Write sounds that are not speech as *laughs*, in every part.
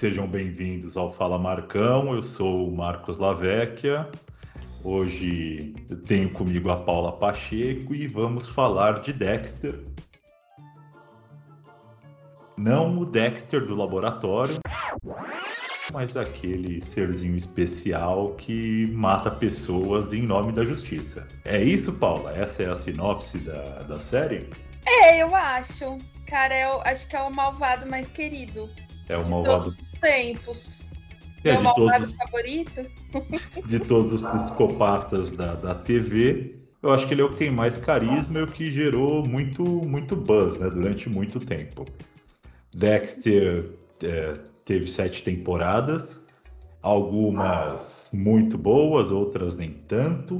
Sejam bem-vindos ao Fala Marcão. Eu sou o Marcos Lavecchia. Hoje tenho comigo a Paula Pacheco e vamos falar de Dexter. Não o Dexter do laboratório, mas aquele serzinho especial que mata pessoas em nome da justiça. É isso, Paula? Essa é a sinopse da, da série? É, eu acho. Cara, eu acho que é o malvado mais querido. É o malvado. De todos os tempos. É, Meu de malvado todos, favorito? de todos os psicopatas da, da TV, eu acho que ele é o que tem mais carisma e o que gerou muito, muito buzz né, durante muito tempo. Dexter é, teve sete temporadas, algumas muito boas, outras nem tanto.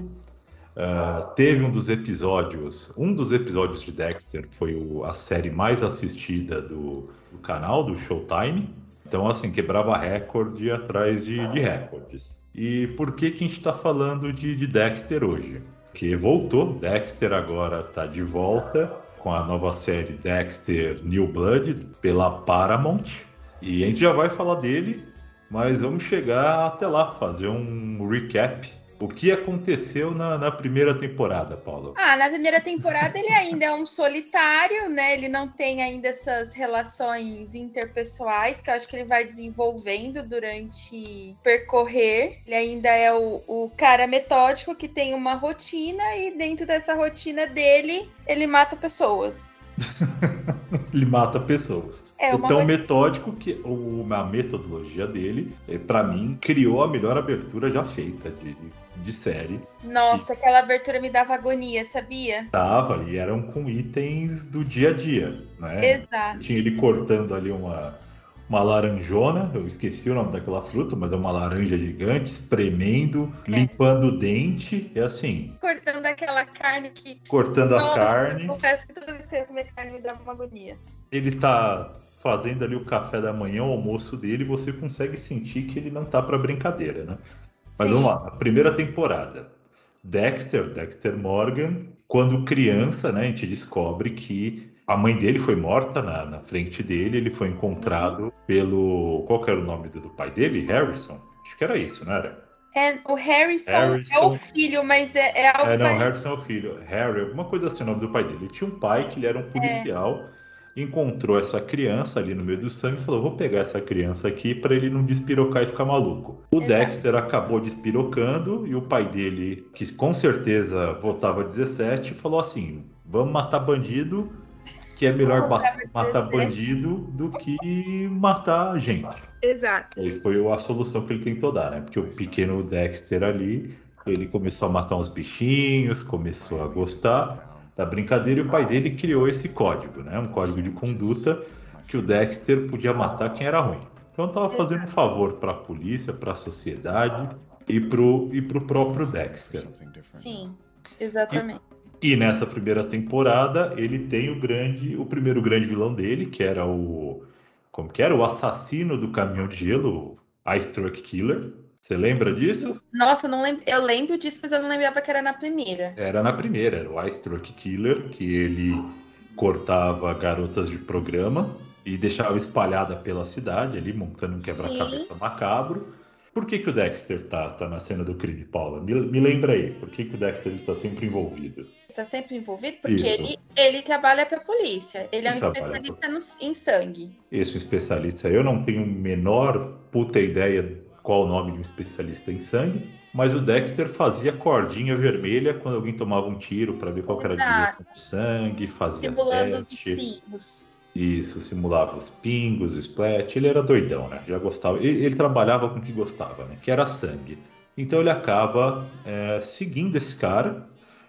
Uh, teve um dos episódios, um dos episódios de Dexter foi o- a série mais assistida do, do canal, do Showtime. Então, assim, quebrava recorde atrás de, de recordes. E por que, que a gente está falando de, de Dexter hoje? Porque voltou, Dexter agora está de volta com a nova série Dexter New Blood pela Paramount. E a gente já vai falar dele, mas vamos chegar até lá, fazer um recap. O que aconteceu na, na primeira temporada, Paulo? Ah, na primeira temporada ele ainda é um solitário, né? Ele não tem ainda essas relações interpessoais que eu acho que ele vai desenvolvendo durante percorrer. Ele ainda é o, o cara metódico que tem uma rotina e dentro dessa rotina dele ele mata pessoas. *laughs* Ele mata pessoas. É uma tão rotina. metódico que o- a metodologia dele, para mim, criou a melhor abertura já feita de, de série. Nossa, aquela abertura me dava agonia, sabia? Tava, e eram com itens do dia a dia, né? Exato. Tinha ele cortando ali uma, uma laranjona, eu esqueci o nome daquela fruta, mas é uma laranja gigante, espremendo, É. limpando o dente, é assim, Cortando aquela carne que. cortando a Nossa, carne. Eu confesso que toda vez que eu ia comer carne me dava uma agonia. Ele tá fazendo ali o café da manhã, o almoço dele, e você consegue sentir que ele não tá pra brincadeira, né? Mas Sim. vamos lá, a primeira temporada. Dexter, Dexter Morgan, quando criança, né, a gente descobre que a mãe dele foi morta na, na frente dele, ele foi encontrado pelo. Qual era o nome do, do pai dele? Harrison? Acho que era isso, não era? É, o Harrison, Harrison. é o filho, mas é, é algo É, não, parecido. Harrison é o filho. Harry, alguma coisa assim, o nome do pai dele. Ele tinha um pai que ele era um policial, encontrou essa criança ali no meio do sangue e falou: vou pegar essa criança aqui para ele não despirocar e ficar maluco. O Exato. Dexter acabou despirocando e o pai dele, que com certeza votava 17, falou assim: vamos matar bandido, que é melhor matar 17. bandido do que matar gente. Exato. Aí foi a solução que ele tentou dar, né? Porque o pequeno Dexter ali, ele começou a matar uns bichinhos, começou a gostar da brincadeira e o pai dele criou esse código, né? Um código de conduta que o Dexter podia matar quem era ruim. Então tava fazendo um favor para a polícia, para a sociedade e pro, e pro próprio Dexter. Sim, exatamente. E nessa primeira temporada ele tem o grande, o primeiro grande vilão dele, que era o como que era o assassino do caminhão de gelo, Ice Truck Killer. Você lembra disso? Nossa, eu não lembro. Eu lembro disso, mas eu não lembrava que era na primeira. Era na primeira, era o Ice Truck Killer, que ele cortava garotas de programa e deixava espalhada pela cidade ali, montando um quebra-cabeça macabro. Por que, que o Dexter tá, tá na cena do crime, Paula? Me, me lembra aí, por que, que o Dexter está sempre envolvido? Está sempre envolvido porque Isso. ele, ele trabalha para a polícia. Ele é um Ele especialista no- em sangue. Esse especialista, eu não tenho a menor puta ideia qual o nome de um especialista em sangue, mas o Dexter fazia cordinha vermelha quando alguém tomava um tiro para ver qual era a direção do sangue, fazia Simulando os teste. espinhos. Isso, simulava os pingos, o splat. Ele era doidão, né? Já gostava. Ele, ele trabalhava com o que gostava, né? Que era sangue. Então ele acaba é, seguindo esse cara.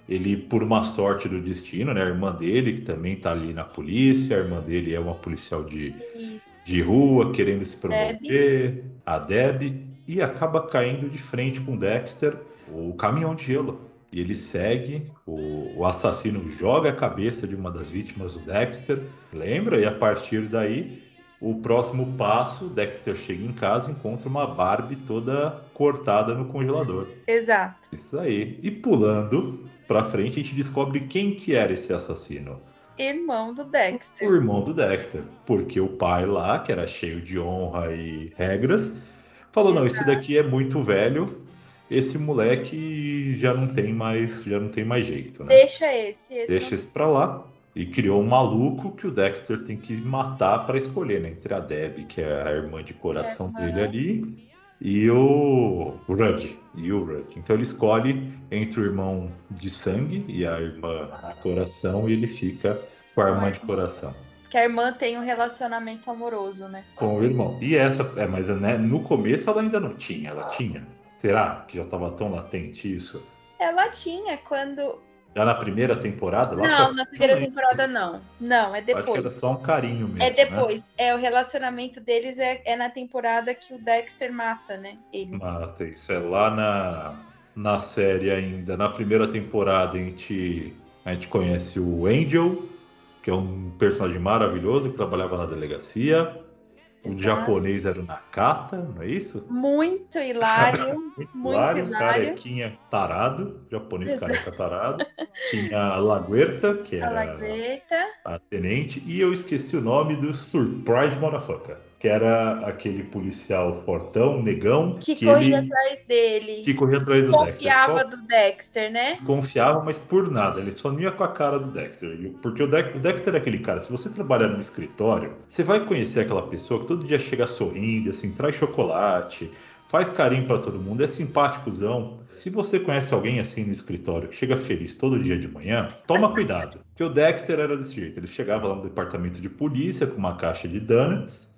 Ele, por uma sorte do destino, né? A irmã dele, que também tá ali na polícia, a irmã dele é uma policial de, Isso. de rua, querendo se promover, a Deb, e acaba caindo de frente com o Dexter, o caminhão de gelo. E ele segue, o, o assassino joga a cabeça de uma das vítimas do Dexter, lembra? E a partir daí, o próximo passo, Dexter chega em casa e encontra uma Barbie toda cortada no congelador. Exato. Isso aí. E pulando pra frente, a gente descobre quem que era esse assassino. irmão do Dexter. O irmão do Dexter. Porque o pai lá, que era cheio de honra e regras, falou: não, esse daqui é muito velho. Esse moleque já não tem mais, já não tem mais jeito, né? Deixa esse, esse Deixa não... esse pra lá. E criou um maluco que o Dexter tem que matar para escolher, né? Entre a Deb, que é a irmã de coração dele ali, e o Rudd. E o Rudd. Então ele escolhe entre o irmão de sangue e a irmã de coração, e ele fica com a irmã de coração. Que a irmã tem um relacionamento amoroso, né? Com o irmão. E essa, é, mas né, no começo ela ainda não tinha, ela tinha. Será que já estava tão latente isso? Ela tinha quando. Já na primeira temporada? Lá Não, na primeira lembro. temporada não. Não, é Acho que depois. era só um carinho mesmo. É né? depois. É, o relacionamento deles é, é na temporada que o Dexter mata, né? Ele. Mata, isso é lá na, na série ainda. Na primeira temporada a gente, a gente conhece o Angel, que é um personagem maravilhoso que trabalhava na delegacia. O Exato. japonês era o Nakata, não é isso? Muito hilário. *laughs* muito Hilário, hilário. carequinha tarado, japonês Exato. careca tarado. *laughs* Tinha a Laguerta, que A era Lagreta. a tenente, e eu esqueci o nome do Surprise Motherfucker, que era aquele policial fortão, negão, Que, corria ele atrás dele. que corria atrás do Dexter. Confiava Qual- do Dexter, né? desconfiava, mas por nada. Ele só ia com a cara do Dexter. Porque o, Dex- o Dexter é aquele cara, se você trabalhar no escritório, você vai conhecer aquela pessoa que todo dia chega sorrindo, assim, traz chocolate, faz carinho pra todo mundo, é simpáticozão. Se você conhece alguém assim no escritório que chega feliz todo dia de manhã, toma cuidado. Porque o Dexter era desse jeito. Ele chegava lá no departamento de polícia com uma caixa de donuts.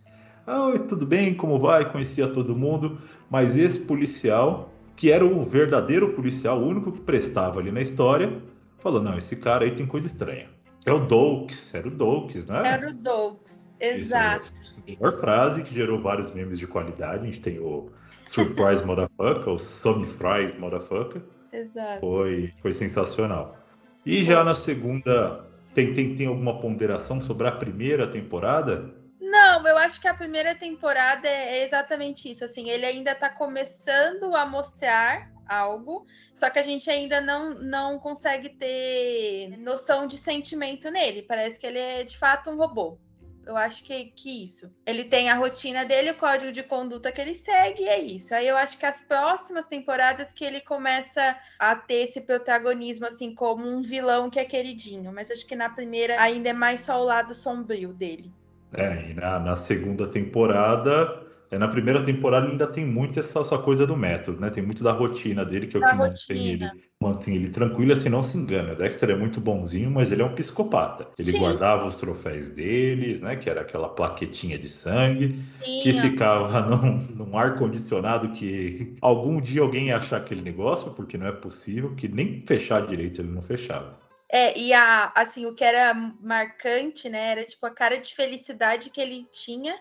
Ah, Oi, tudo bem? Como vai? Conhecia todo mundo. Mas esse policial, que era o verdadeiro policial, o único que prestava ali na história, falou: não, esse cara aí tem coisa estranha. É o Dokes, era o Dokes, né? Era o Dogs. Exato. Isso, a melhor frase que gerou vários memes de qualidade. A gente tem o Surprise Motherfucker, o Some Fries Motherfucker. Exato. Foi, foi sensacional. E já na segunda, tem, tem, tem alguma ponderação sobre a primeira temporada? Não, eu acho que a primeira temporada é é exatamente isso. Assim, ele ainda tá começando a mostrar algo, só que a gente ainda não, não consegue ter noção de sentimento nele. Parece que ele é de fato um robô. Eu acho que, que isso. Ele tem a rotina dele, o código de conduta que ele segue, e é isso. Aí eu acho que as próximas temporadas que ele começa a ter esse protagonismo, assim, como um vilão que é queridinho. Mas acho que na primeira ainda é mais só o lado sombrio dele. É, e na, na segunda temporada. É, na primeira temporada ainda tem muito essa, essa coisa do método, né? Tem muito da rotina dele, que é o Da que mantém ele, mantém ele tranquilo, assim, não se engana. O Dexter é muito bonzinho, mas ele é um psicopata. Ele Sim. guardava os troféus dele, né? Que era aquela plaquetinha de sangue, que Sim, ó. ficava *laughs* num, num ar-condicionado que algum dia alguém ia achar aquele negócio, porque não é possível, que nem fechar direito ele não fechava. É, e a, assim, o que era marcante, né, era tipo a cara de felicidade que ele tinha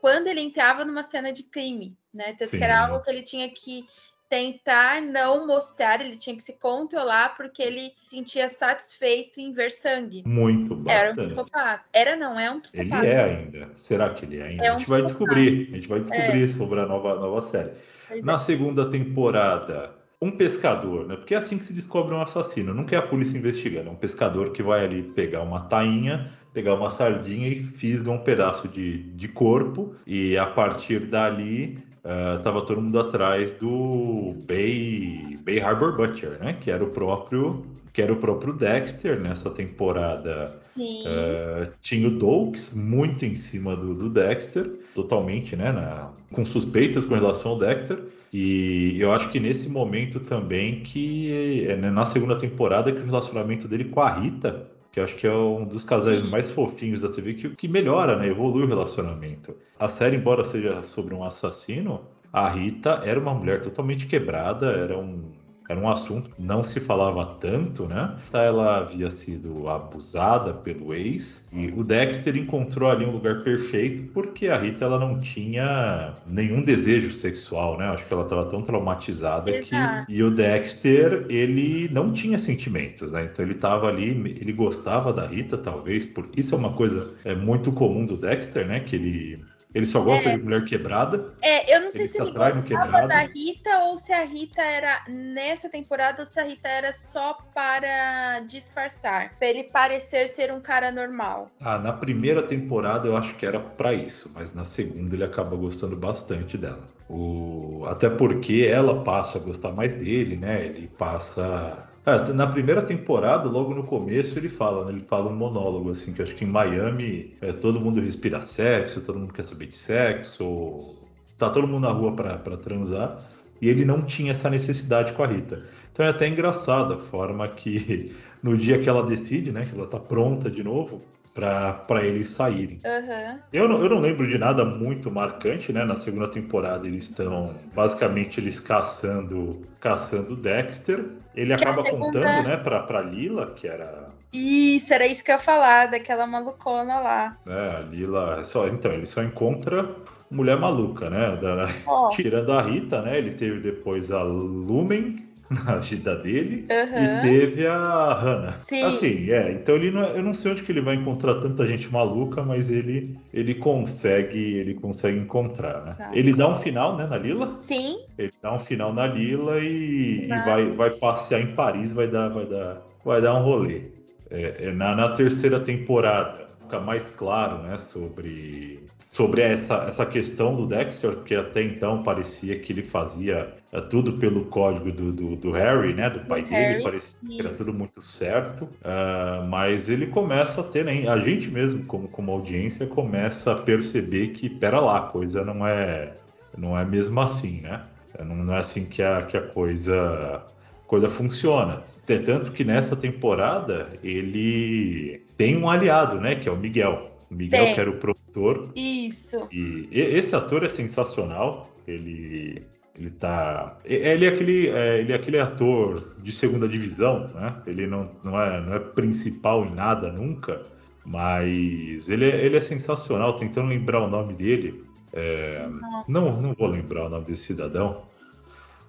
quando ele entrava numa cena de crime, né? Tanto Sim. que era algo que ele tinha que tentar não mostrar, ele tinha que se controlar porque ele se sentia satisfeito em ver sangue. Muito, Era um bastante. psicopata. Era não, é um Ele psicopata. é ainda. Será que ele é ainda? É a um gente vai descobrir. A gente vai descobrir sobre a nova, nova série. Pois Na é. segunda temporada, um pescador, né? Porque é assim que se descobre um assassino. Nunca é a polícia investigando. É um pescador que vai ali pegar uma tainha, pegar uma sardinha e fisga um pedaço de, de corpo. E a partir dali, ah, tava todo mundo atrás do Bay, Bay Harbor Butcher, né? Que era o próprio, que era o próprio Dexter nessa temporada. Sim. Uh, tinha o Dokes muito em cima do, do Dexter, totalmente, né, na- com suspeitas com relação ao Dexter. E eu acho que nesse momento também que é né, na segunda temporada que o relacionamento dele com a Rita, que eu acho que é um dos casais mais fofinhos da TV, que, que melhora, né, evolui o relacionamento. A série, embora seja sobre um assassino, a Rita era uma mulher totalmente quebrada, era um era um assunto que não se falava tanto, né? Ela havia sido abusada pelo ex e o Dexter encontrou ali um lugar perfeito porque a Rita ela não tinha nenhum desejo sexual, né? Acho que ela estava tão traumatizada Exato. que e o Dexter ele não tinha sentimentos, né? Então ele estava ali, ele gostava da Rita talvez, por isso é uma coisa é muito comum do Dexter, né? Que ele Ele só gosta é. de mulher quebrada. É, eu não sei ele se, se ele gostava da Rita ou se a Rita era nessa temporada ou se a Rita era só para disfarçar, para ele parecer ser um cara normal. Ah, na primeira temporada eu acho que era para isso, mas na segunda ele acaba gostando bastante dela. O... Até porque ela passa a gostar mais dele, né? Ele passa é, na primeira temporada, logo no começo, ele fala, né? Ele fala um monólogo, assim, que acho que em Miami é, todo mundo respira sexo, todo mundo quer saber de sexo, tá todo mundo na rua para transar, e ele não tinha essa necessidade com a Rita. Então é até engraçado a forma que *laughs* no dia que ela decide, né, que ela tá pronta de novo, para eles saírem. Uhum. Eu, não, eu não lembro de nada muito marcante, né? Na segunda temporada eles estão basicamente eles caçando caçando Dexter. Ele que acaba segunda... contando, né, pra, pra Lila, que era. Isso, era isso que eu ia falar, daquela malucona lá. É, a Lila. Só, então, ele só encontra mulher maluca, né? Da, oh. *laughs* Tirando a Rita, né? Ele teve depois a Lumen, *laughs* na vida dele uhum. e teve a Hannah. Sim. Assim, é. Então ele não, é, eu não sei onde que ele vai encontrar tanta gente maluca, mas ele ele consegue ele consegue encontrar, né? Tá. Ele dá um final, né, na Lila? Sim. Ele dá um final na Lila e, e vai vai passear em Paris, vai dar vai dar vai dar um rolê. É, é na, na terceira temporada fica mais claro, né, sobre, sobre essa, essa questão do Dexter, porque até então parecia que ele fazia é, tudo pelo código do, do, do Harry, né, do pai do dele, Harry, parecia isso. que era tudo muito certo, uh, mas ele começa a ter, né, a gente mesmo, como, como audiência, começa a perceber que, pera lá, a coisa não é, não é mesmo assim, né, não, não é assim que a, que a coisa, coisa funciona. Tanto que nessa temporada ele tem um aliado, né? Que é o Miguel. O Miguel, tem. que era o produtor. Isso. E esse ator é sensacional. Ele, ele tá. Ele é aquele, é, ele é aquele ator de segunda divisão, né? Ele não, não, é, não é principal em nada nunca. Mas ele é, ele é sensacional. Tentando lembrar o nome dele. É, não, não vou lembrar o nome desse cidadão.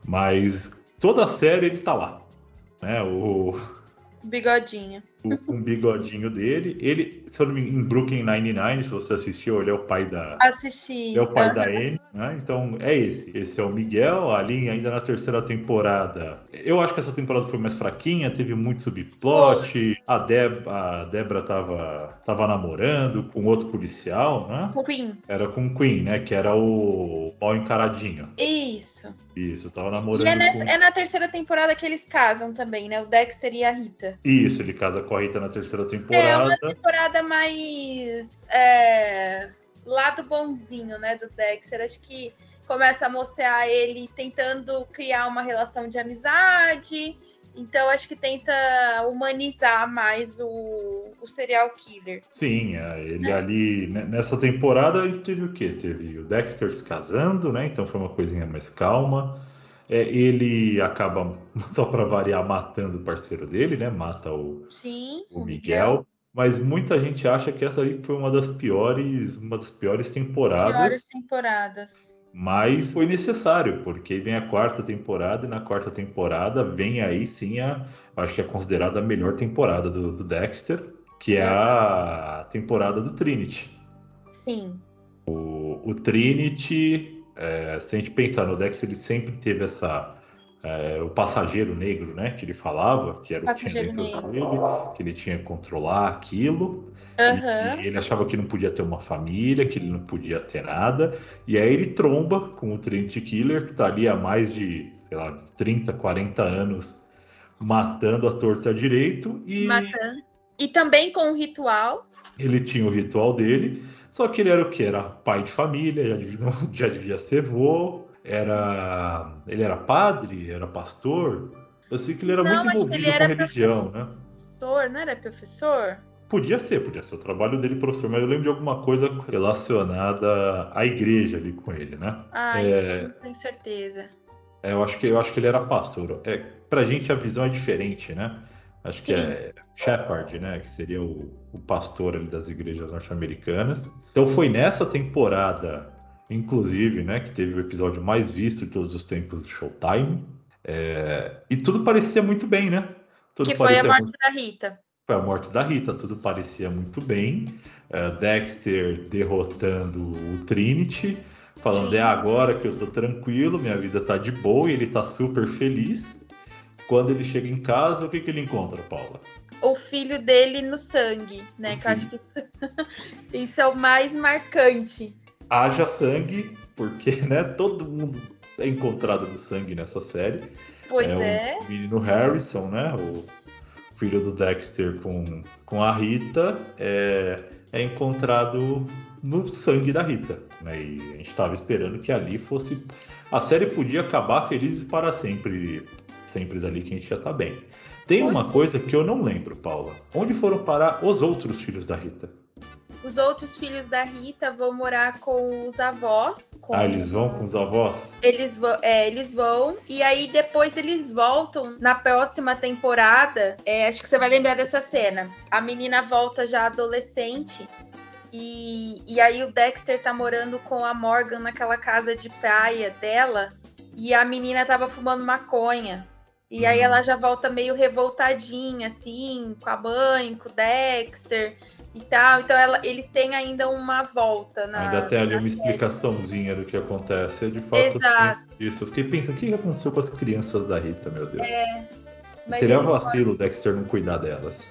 Mas toda a série ele tá lá. Né? O, Bigodinho. O, um bigodinho dele. Ele, se eu não me engano, em Brooklyn Nine-Nine, se você assistiu, ele é o pai da. Assisti. É o pai uhum. da Anne, né? Então é esse. Esse é o Miguel. Ali, ainda na terceira temporada. Eu acho que essa temporada foi mais fraquinha, teve muito subplot. A, Deb, a Debra tava, tava namorando com outro policial, né? Com o Queen. Era com o Queen, né? Que era o mal encaradinho. Isso. Isso, tava namorando. E é, nessa, com... é na terceira temporada que eles casam também, né? O Dexter e a Rita. Isso, ele casa com a Rita na terceira temporada. É uma temporada mais é, lado bonzinho, né, do Dexter. Acho que começa a mostrar ele tentando criar uma relação de amizade. Então, acho que tenta humanizar mais o, o serial killer. Sim, é, ele ali, né, nessa temporada, ele teve o quê? Teve o Dexter se casando, né? Então foi uma coisinha mais calma. É, ele acaba, *laughs* só para variar, matando o parceiro dele, né? Mata o, Sim, o, Miguel. Miguel. Mas muita gente acha que essa aí foi uma das piores, uma das piores temporadas. Piores temporadas. Mas foi necessário, porque vem a quarta temporada e na quarta temporada vem aí sim a, acho que é considerada a melhor temporada do, do Dexter, que é a temporada do Trinity. Sim. O, o Trinity é, se a gente pensar no Dex, ele sempre teve essa. É, o passageiro negro, né? Que ele falava, que era o que tinha dentro negro. dele, que ele tinha que controlar aquilo. Uhum. Ele achava que não podia ter uma família, que ele não podia ter nada. E aí ele tromba com o Trinity Killer, que tá ali há mais de, sei lá, 30, 40 anos matando a torta direito. E... Matando. E também com o ritual. Ele tinha o ritual dele. Só que ele era o que? Era pai de família, já devia, *laughs* já devia ser vô, era. Ele era padre, era pastor. Eu sei que ele era não, muito envolvido com religião, né? Professor, não era professor? Podia ser, podia ser o trabalho dele professor, mas eu lembro de alguma coisa relacionada à igreja ali com ele, né? Ah, é... isso não tenho certeza. É, eu acho que eu acho que ele era pastor. É, pra gente a visão é diferente, né? Acho Sim. que é Shepard, né? Que seria o, o pastor ali das igrejas norte-americanas. Então foi nessa temporada, inclusive, né? Que teve o episódio mais visto de todos os tempos do Showtime. É, e tudo parecia muito bem, né? Tudo que foi a morte muito... da Rita. foi a morte da Rita, tudo parecia muito bem. Uh, Dexter derrotando o Trinity, falando Sim. é agora que eu tô tranquilo, minha vida tá de boa, e ele tá super feliz. Quando ele chega em casa, o que, que ele encontra, Paula? O filho dele no sangue, né? Que eu acho que isso, *laughs* isso é o mais marcante. Haja sangue, porque né, todo mundo é encontrado no sangue nessa série. Pois é. é. O menino Harrison, né? O filho do Dexter com, com a Rita, é, é encontrado no sangue da Rita. Né? E a gente estava esperando que ali fosse. A série podia acabar felizes para sempre. Sempre ali que a gente já tá bem. Tem uma coisa que eu não lembro, Paula. Onde foram parar os outros filhos da Rita? Os outros filhos da Rita vão morar com os avós. Com... Ah, eles vão com os avós? Eles vão, é, eles vão. E aí depois eles voltam na próxima temporada. É, acho que você vai lembrar dessa cena. A menina volta já adolescente. E, e aí o Dexter tá morando com a Morgan naquela casa de praia dela. E a menina tava fumando maconha. E aí ela já volta meio revoltadinha, assim, com a mãe, com o Dexter e tal. Então ela, eles têm ainda uma volta na. Ainda tem ali uma série. explicaçãozinha do que acontece. De fato. Exato. Isso. Eu fiquei pensando, o que aconteceu com as crianças da Rita, meu Deus? É. Seria vacilo o Dexter não cuidar delas.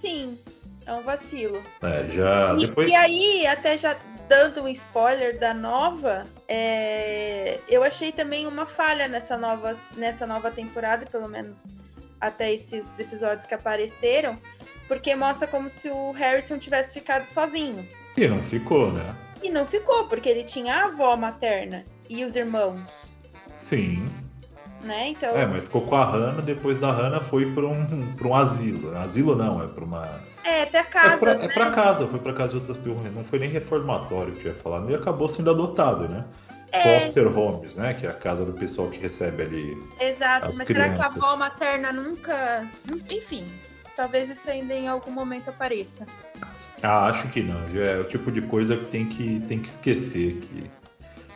Sim, é um vacilo. É, já. E, depois... e aí, até já dando um spoiler da nova, é... eu achei também uma falha nessa nova, nessa nova temporada, pelo menos até esses episódios que apareceram, porque mostra como se o Harrison tivesse ficado sozinho. E não ficou, né? E não ficou, porque ele tinha a avó materna e os irmãos. Sim. Né? Então... É, mas ficou com a Hannah, depois da Hannah foi para um, pra um asilo. Asilo não, é para uma. É, pra casa. É né? é pra casa, foi pra casa de outras pessoas. Não foi nem reformatório que eu ia falar. E acabou sendo adotado, né? É... Foster Homes, né? Que é a casa do pessoal que recebe ali. Exato, mas crianças. será que a avó materna nunca. Enfim, talvez isso ainda em algum momento apareça. Ah, acho que não. É o tipo de coisa que tem que, tem que esquecer que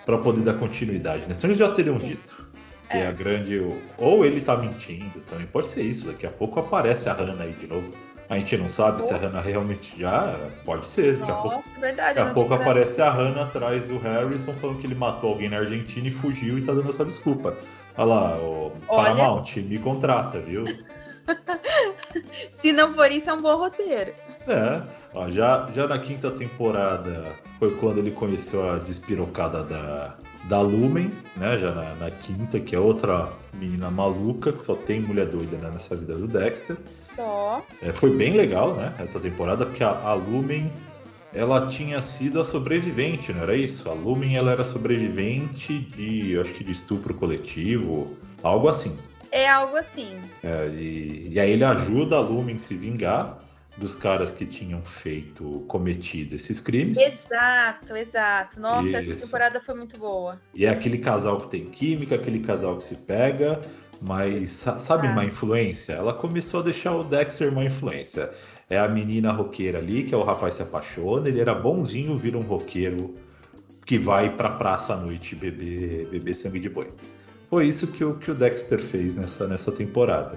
para poder dar continuidade, né? Senão eles já teriam dito. Que é. a grande. Ou ele tá mentindo também. Pode ser isso. Daqui a pouco aparece a Hannah aí de novo. A gente não sabe oh. se a Hannah realmente já. Pode ser. Daqui Nossa, a pouco, verdade. Daqui a pouco aparece a Hannah atrás do Harrison falando que ele matou alguém na Argentina e fugiu e tá dando essa desculpa. Olha lá, o Olha... Paramount, me contrata, viu? *laughs* Se não for isso, é um bom roteiro. É, ó, já, já na quinta temporada foi quando ele conheceu a despirocada da, da Lumen, né? Já na, na quinta, que é outra menina maluca, que só tem mulher doida né, nessa vida do Dexter. Só. É, foi bem legal, né? Essa temporada, porque a, a Lumen ela tinha sido a sobrevivente, não era isso? A Lumen ela era sobrevivente de, acho que de estupro coletivo, algo assim. É algo assim. É, e, e, aí ele ajuda a Lumen a se vingar dos caras que tinham feito, cometido esses crimes. Exato, exato. Nossa, Isso. essa temporada foi muito boa. E é aquele casal que tem química, aquele casal que se pega, mas sabe ah. uma influência? Ela começou a deixar o Dexter uma influência. É a menina roqueira ali, que é o rapaz se apaixona, ele era bonzinho, vira um roqueiro que vai pra praça à noite beber, beber sangue de boi. Foi isso que o, que o Dexter fez nessa, nessa temporada.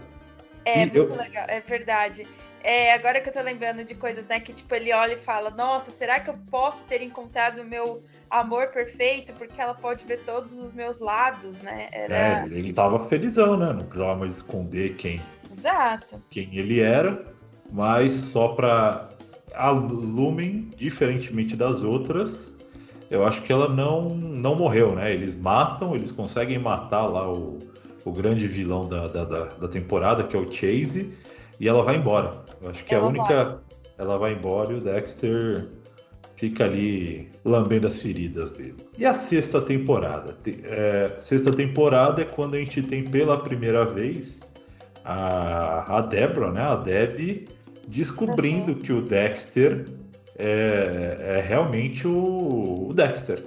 É, e muito eu... legal, é verdade. É, agora que eu tô lembrando de coisas, né, que tipo, ele olha e fala, nossa, será que eu posso ter encontrado o meu amor perfeito? Porque ela pode ver todos os meus lados, né? Era... É, ele tava felizão, né? Não precisava mais esconder quem. Exato. Quem ele era, mas só pra. A Lumen, diferentemente das outras, eu acho que ela não, não morreu, né? Eles matam, eles conseguem matar lá o, o grande vilão da, da, da, da temporada, que é o Chase, e ela vai embora. Eu acho que ela a única. Ela vai embora e o Dexter fica ali lambendo as feridas dele. E a sexta temporada? É, sexta temporada é quando a gente tem pela primeira vez a, a Deborah, né? A Deb descobrindo uhum. que o Dexter é, é realmente o, o Dexter.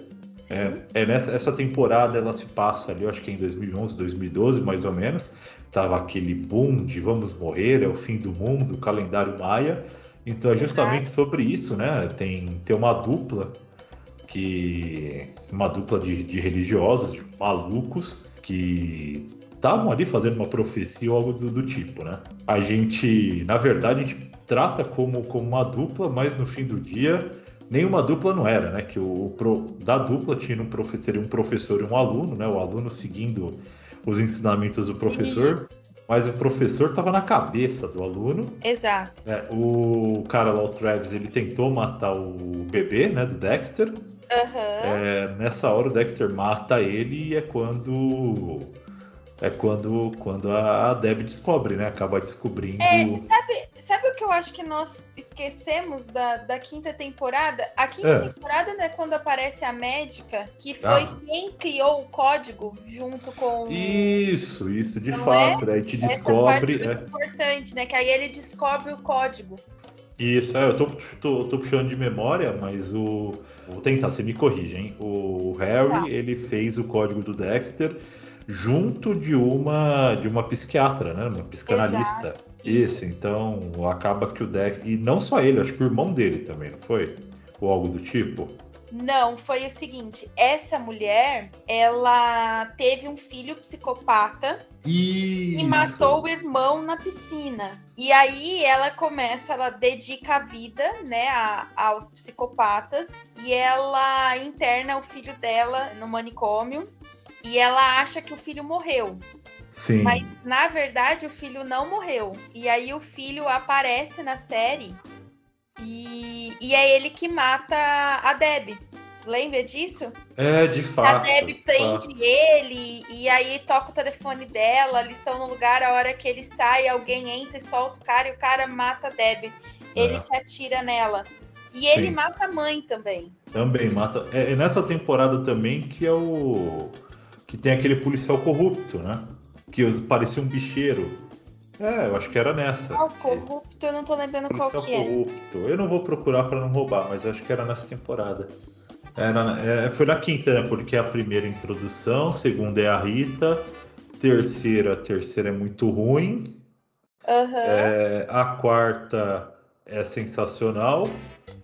É, é, nessa essa temporada ela se passa ali, acho que é em 2011, 2012, mais ou menos. Tava aquele boom de vamos morrer, é o fim do mundo, calendário maia. Então é justamente sobre isso, né? Tem, tem uma dupla que. Uma dupla de, de religiosos, de malucos, que estavam ali fazendo uma profecia ou algo do, do, tipo, né? A gente, na verdade, a gente trata como, como uma dupla, mas no fim do dia nenhuma dupla não era, né? Que o, o pro, da dupla tinha um professor, seria um professor e um aluno, né? O aluno seguindo os ensinamentos do professor, mas o professor estava na cabeça do aluno. Exato. É, o cara lá, o Travis, ele tentou matar o bebê, né, do Dexter. Uhum. É, nessa hora o Dexter mata ele e é quando é quando, quando a Deb descobre, né? Acaba descobrindo. É, sabe, sabe o que eu acho que nós esquecemos da, da quinta temporada? A quinta é. temporada não é quando aparece a médica, que foi ah. quem criou o código junto com. Isso, isso, de não fato. É? Aí te descobre. Parte é importante, né? Que aí ele descobre o código. Isso, é, eu tô, tô, tô, puxando de memória, mas o. Vou tentar, você me corrige, hein? O Harry, tá. ele fez o código do Dexter junto de uma de uma psiquiatra, né? Uma psicanalista. Exato. Isso, então acaba que o Deck. E não só ele, acho que o irmão dele também, não foi? Ou algo do tipo? Não, foi o seguinte: essa mulher, ela teve um filho psicopata Isso. e matou o irmão na piscina. E aí ela começa, ela dedica a vida, né, a, aos psicopatas e ela interna o filho dela no manicômio e ela acha que o filho morreu. Sim. Mas na verdade o filho não morreu. E aí o filho aparece na série e, e é ele que mata a Deb. Lembra disso? É, de fato. A Deb prende fato. ele e aí toca o telefone dela, eles estão no lugar, a hora que ele sai, alguém entra e solta o cara e o cara mata a Deb. Ele é. que atira nela. E Sim. ele mata a mãe também. Também mata. É, é nessa temporada também que é o que tem aquele policial corrupto, né? Que parecia um bicheiro. É, eu acho que era nessa. Ah, corrupto, eu não tô lembrando qual que é. corrupto. Eu não vou procurar para não roubar, mas acho que era nessa temporada. Era, é, foi na quinta, né? Porque é a primeira introdução, segunda é a Rita, terceira, a terceira é muito ruim. Uhum. É, a quarta é sensacional.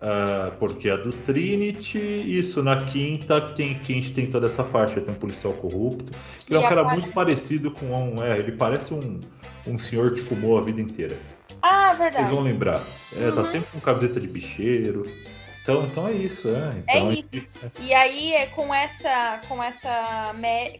Uh, porque a do Trinity, isso na quinta, que, tem, que a gente tem toda essa parte, tem um policial corrupto, que é um cara muito parecido com um. É, ele parece um, um senhor que fumou a vida inteira. Ah, verdade. Vocês vão lembrar. É, tá uhum. Tá sempre com camiseta de bicheiro. Então, então é isso, é. Então, é isso. E aí é com essa, com essa,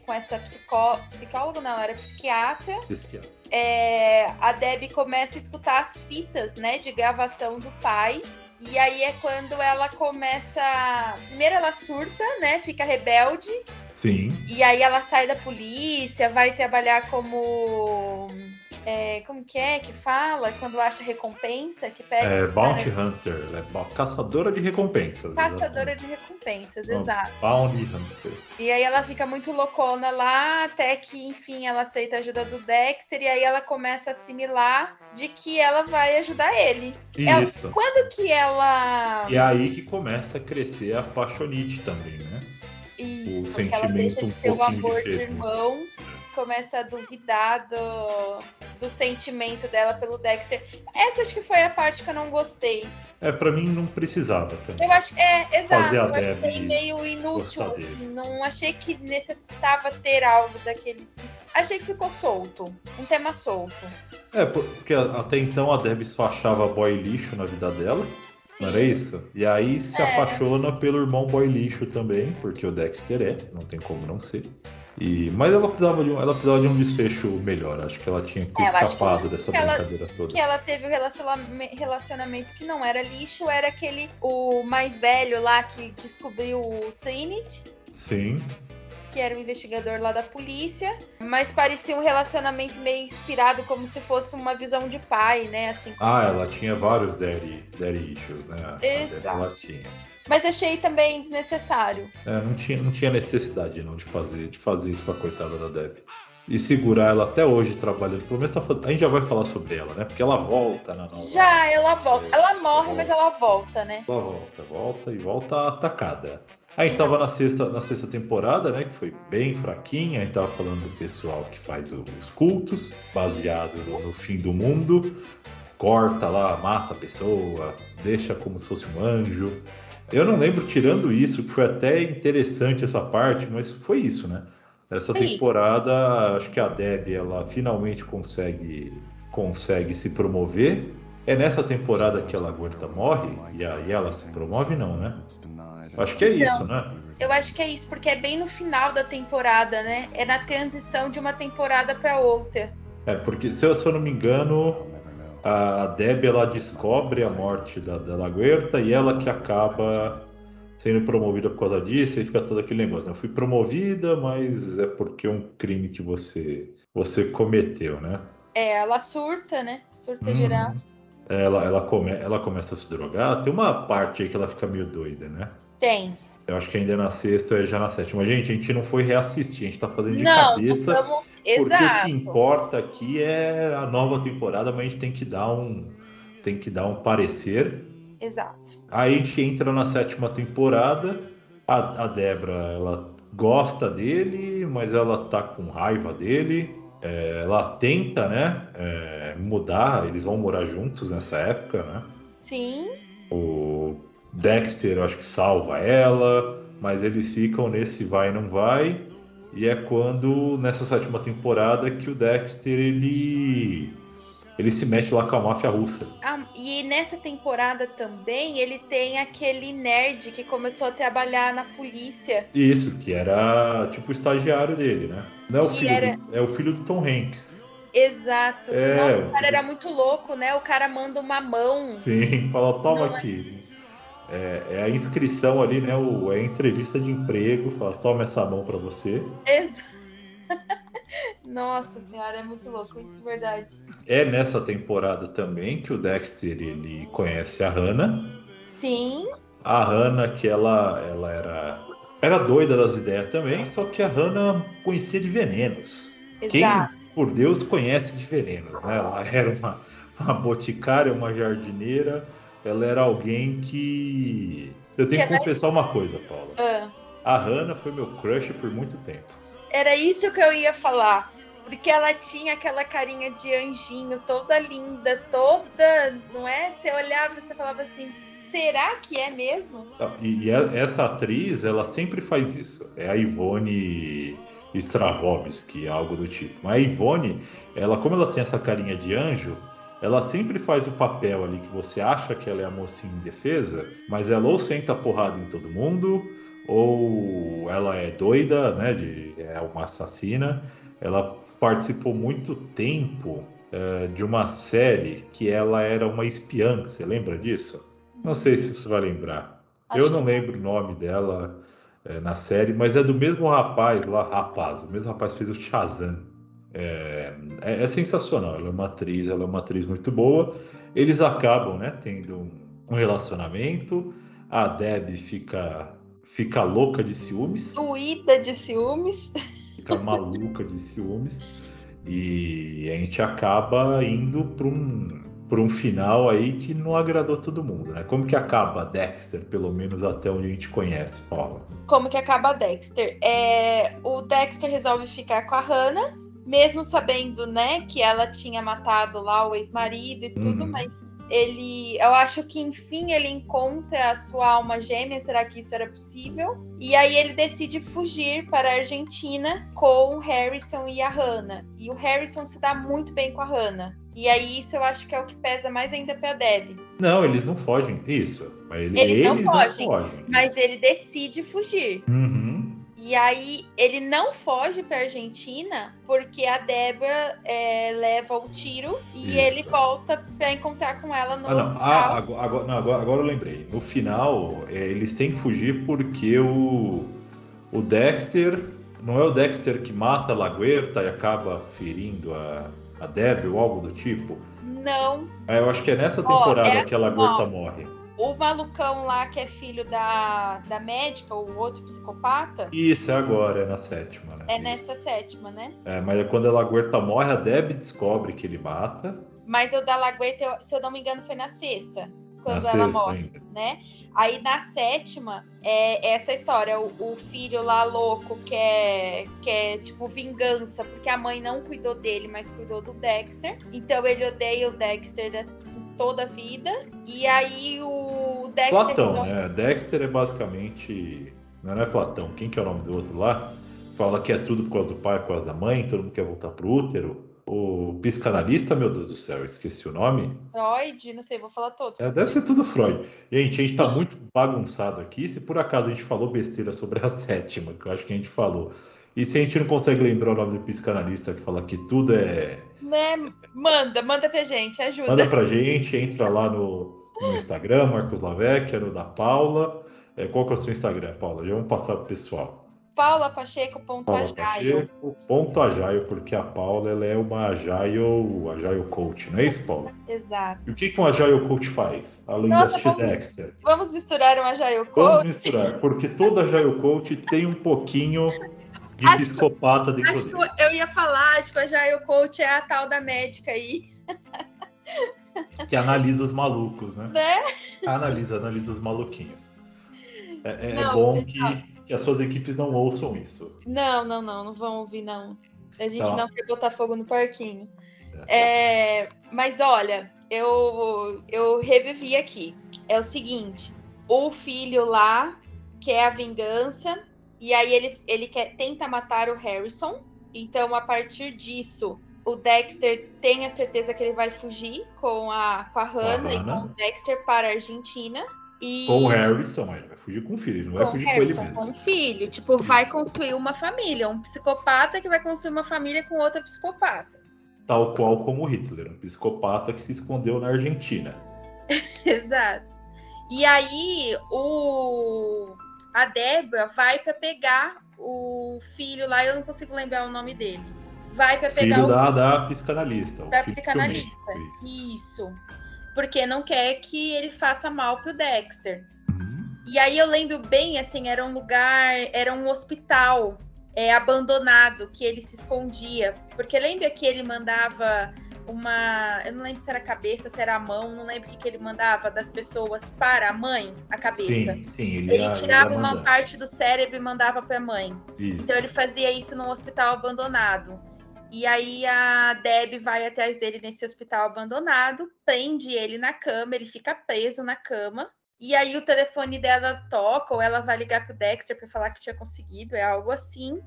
com essa psicó, psicóloga, não, era psiquiatra. Psiquiatra. É, a Deb começa a escutar as fitas, né, de gravação do pai e aí é quando ela começa. Primeiro ela surta, né? Fica rebelde. Sim. E aí ela sai da polícia, vai trabalhar como é, como que é que fala quando acha recompensa? Que pega é, Bounty cara... Hunter, é caçadora de recompensas. Caçadora exatamente. de recompensas, exato. Bounty Hunter. E aí ela fica muito loucona lá, até que, enfim, ela aceita a ajuda do Dexter, e aí ela começa a assimilar de que ela vai ajudar ele. Isso. Ela, quando que ela. E é aí que começa a crescer a paixonite também, né? Isso, o sentimento ela deixa de ter um o amor de irmão começa a duvidar do, do sentimento dela pelo Dexter. Essa acho que foi a parte que eu não gostei. É, pra mim não precisava também. Eu acho é, exato. Fazer a eu achei meio inútil. Assim, não achei que necessitava ter algo daqueles. Achei que ficou solto. Um tema solto. É, porque até então a Deb só achava boy lixo na vida dela. Sim. Não era isso? E aí se é. apaixona pelo irmão boy lixo também, porque o Dexter é, não tem como não ser. E, mas ela precisava, de um, ela precisava de um desfecho melhor. Acho que ela tinha que ter é, escapado que dessa brincadeira ela, toda. Que ela teve um relacionamento que não era lixo, era aquele o mais velho lá que descobriu o Trinity. Sim. Que era o um investigador lá da polícia, mas parecia um relacionamento meio inspirado, como se fosse uma visão de pai, né? Assim, ah, ela tinha vários daddy, daddy issues, né? Exato. Ela tinha. Mas achei também desnecessário. É, não tinha, não tinha necessidade não de fazer, de fazer isso com a coitada da Deb. E segurar ela até hoje trabalhando. Pelo menos tá, a gente já vai falar sobre ela, né? Porque ela volta na nova. Já, ela volta. Ela morre, volta. mas ela volta, né? Ela volta, volta e volta atacada. A gente tava na sexta, na sexta temporada, né? Que foi bem fraquinha. A gente tava falando do pessoal que faz os cultos, baseado no, no fim do mundo. Corta lá, mata a pessoa, deixa como se fosse um anjo. Eu não lembro, tirando isso, que foi até interessante essa parte, mas foi isso, né? Essa temporada, acho que a Deb, ela finalmente consegue, consegue se promover É nessa temporada que a Laguerta morre e aí ela se promove, não, né? Acho que é isso, Não. né? Eu acho que é isso, porque é bem no final da temporada, né? É na transição de uma temporada para outra. É, porque se eu, se eu não me engano, a Debbie ela descobre a morte da, da Laguerta e ela que acaba sendo promovida por causa disso e fica todo aquele negócio. Né? Eu fui promovida, mas é porque é um crime que você, você cometeu, né? É, ela surta, né? Surta Hum. geral. Ela, ela, come, ela começa a se drogar. Tem uma parte aí que ela fica meio doida, né? Tem. Eu acho que ainda é na sexta ou é já na sétima. Gente, a gente não foi reassistir, a gente tá fazendo de não, cabeça. não vamos... Porque o Exato. que importa aqui é a nova temporada, mas a gente tem que dar um, tem que dar um parecer. Exato. Aí a gente entra na sétima temporada. A, a Débora, ela gosta dele, mas ela tá com raiva dele. É, ela tenta, né, é, mudar. Eles vão morar juntos nessa época, né? Sim. O Dexter, eu acho que salva ela, mas eles ficam nesse vai e não vai. E é quando, nessa sétima temporada, que o Dexter ele, ele se mete lá com a máfia russa. Ah, e nessa temporada também ele tem aquele nerd que começou a trabalhar na polícia. Isso, que era tipo o estagiário dele, né? Não é o Que filho, era- do, é o filho do Tom Hanks. Exato. É, Nossa, o- o cara era muito louco, né? O cara manda uma mão. Sim, fala, toma Não é- aqui. É, é a inscrição ali, né? O, é a entrevista de emprego. Fala, toma essa mão pra você. Exa- *laughs* Nossa senhora, é muito louco, isso é verdade. É nessa temporada também que o Dexter ele conhece a Hannah. Sim, A Hannah, que ela, ela era, era doida das ideias também, só que a Hannah conhecia de venenos. Quem, exato. por Deus, conhece de venenos? Né? Ela era uma, uma boticária, uma jardineira, ela era alguém que. Eu tenho Que que é confessar uma coisa, Paula. Ah, A Hannah foi meu crush por muito tempo. era isso que eu ia falar. Porque ela tinha aquela carinha de anjinho, toda linda, toda. Não é? Você olhava e você falava assim: será que é mesmo? E, e a- essa atriz, ela sempre faz isso. É a Ivone Strahovski, algo do tipo. Mas a Ivone, ela, como ela tem essa carinha de anjo, ela sempre faz o papel ali que você acha que ela é a mocinha indefesa, mas ela ou senta porrada em todo mundo, ou ela é doida, né? De, é uma assassina. Ela participou muito tempo eh, de uma série que ela era uma espiã. Você lembra disso? Não sei se você vai lembrar. Eu Acho não que- lembro o nome dela é, na série, mas é do mesmo rapaz lá, rapaz, o mesmo rapaz fez o Shazam. É, é- é sensacional, ela é uma atriz, ela é uma atriz muito boa. Eles acabam, né, tendo um, relacionamento. A Deb fica fica louca de ciúmes, Doída de ciúmes. fica maluca de ciúmes e a gente acaba indo para um para um final aí que não agradou todo mundo, né? Como que acaba Dexter, pelo menos até onde a gente conhece, Paula? Como que acaba Dexter? É, o Dexter resolve ficar com a Hannah, mesmo sabendo, né, que ela tinha matado lá o ex-marido e tudo, Uhum. mas ele, eu acho que enfim ele encontra a sua alma gêmea, será que isso era possível? E aí ele decide fugir para a Argentina com o Harrison e a Hannah. E o Harrison se dá muito bem com a Hannah. E aí isso eu acho que é o que pesa mais ainda pra Deb. Não, eles não fogem. Isso. Ele- Eles não fogem, fogem. Mas ele decide fugir. Uhum. E aí ele não foge pra Argentina porque a Débora é, leva o tiro e Isso. ele volta pra encontrar com ela no Ah, não. hospital. Ah, agora, não, agora, agora eu lembrei. No final, é, eles têm que fugir porque o, o Dexter. Não é o Dexter que mata a Laguerta e acaba ferindo a, a Deb ou algo do tipo? Não, É, eu acho que é nessa temporada é- que a Laguerta ó. morre. O malucão lá que é filho da, da médica, o outro psicopata, Isso, é agora, é na sétima, né? é nessa sétima, né? É, mas é quando a Laguerta morre, a Deb descobre que ele mata. Mas o da Lagueta, se eu não me engano, foi na sexta, quando na ela sexta morre. ainda. né? Aí na sétima é essa história, o, o filho lá louco que é, que é tipo vingança, porque a mãe não cuidou dele, mas cuidou do Dexter. Então ele odeia o Dexter toda a vida. E aí o Dexter. Platão, né? Dexter é basicamente. Não é Platão, quem que é o nome do outro lá? Fala que é tudo por causa do pai, por causa da mãe, todo mundo quer voltar pro útero. o psicanalista, meu Deus do céu, esqueci o nome. Freud, não sei, vou falar todos. É, deve ser tudo Freud. Gente, a gente tá muito bagunçado aqui. Se por acaso a gente falou besteira sobre a *laughs* sétima, que eu acho que a gente falou, e se a gente não consegue lembrar o nome do psicanalista que fala que tudo é. Né? Manda, manda pra gente, ajuda. Manda pra gente, entra lá no, no Instagram, Marcos Lavecchia, no da Paula. É, qual que é o seu Instagram, Paula? Já vamos passar pro pessoal. paulapacheco.ajaio. Ponto ajaio, porque a Paula ela é uma ajaio, ajaio coach, não é isso, Paula? Exato. E o que, que um ajaio coach faz, além Nossa, de assistir Dexter? Vamos misturar um ajaio coach? Vamos misturar, porque todo ajaio coach tem um pouquinho de acho psicopata de acho que eu ia falar, acho que a Jaio Coach é a tal da médica aí. *laughs* Que analisa os malucos, né? né? Analisa, analisa os maluquinhos. É, é não, bom que, que, as suas equipes não ouçam isso. Não, não, não, não vão ouvir, não. A gente tá. não quer botar fogo no porquinho. É. É, mas olha, eu, eu revivi aqui. É o seguinte: o filho lá quer a vingança e aí ele, ele quer, tenta matar o Harrison. Então, a partir disso, o Dexter tem a certeza que ele vai fugir com a, com a Hannah, e com o Dexter para a Argentina. E... Com o Harrison, ele vai fugir com o filho, não vai com fugir Harrison, com ele mesmo. Com o filho, tipo, vai construir uma família. Um psicopata que vai construir uma família com outra psicopata. Tal qual como Hitler, um psicopata que se escondeu na Argentina. *laughs* Exato. E aí, o a Débora vai para pegar o filho lá, eu não consigo lembrar o nome dele. Vai para pegar filho o da, da psicanalista. Da psicanalista. Isso. Isso. Porque não quer que ele faça mal pro Dexter. Uhum. E aí eu lembro bem, assim, era um lugar, era um hospital é, abandonado que ele se escondia. Porque lembra que ele mandava uma. Eu não lembro se era a cabeça, se era a mão, não lembro o que, que ele mandava das pessoas para a mãe, a cabeça. Sim, sim. Ele, ele ia, tirava uma parte do cérebro e mandava para a mãe. Isso. Então ele fazia isso num hospital abandonado. E aí a Deb vai atrás dele nesse hospital abandonado, prende ele na cama, ele fica preso na cama. E aí o telefone dela toca, ou ela vai ligar pro Dexter para falar que tinha conseguido, é algo assim.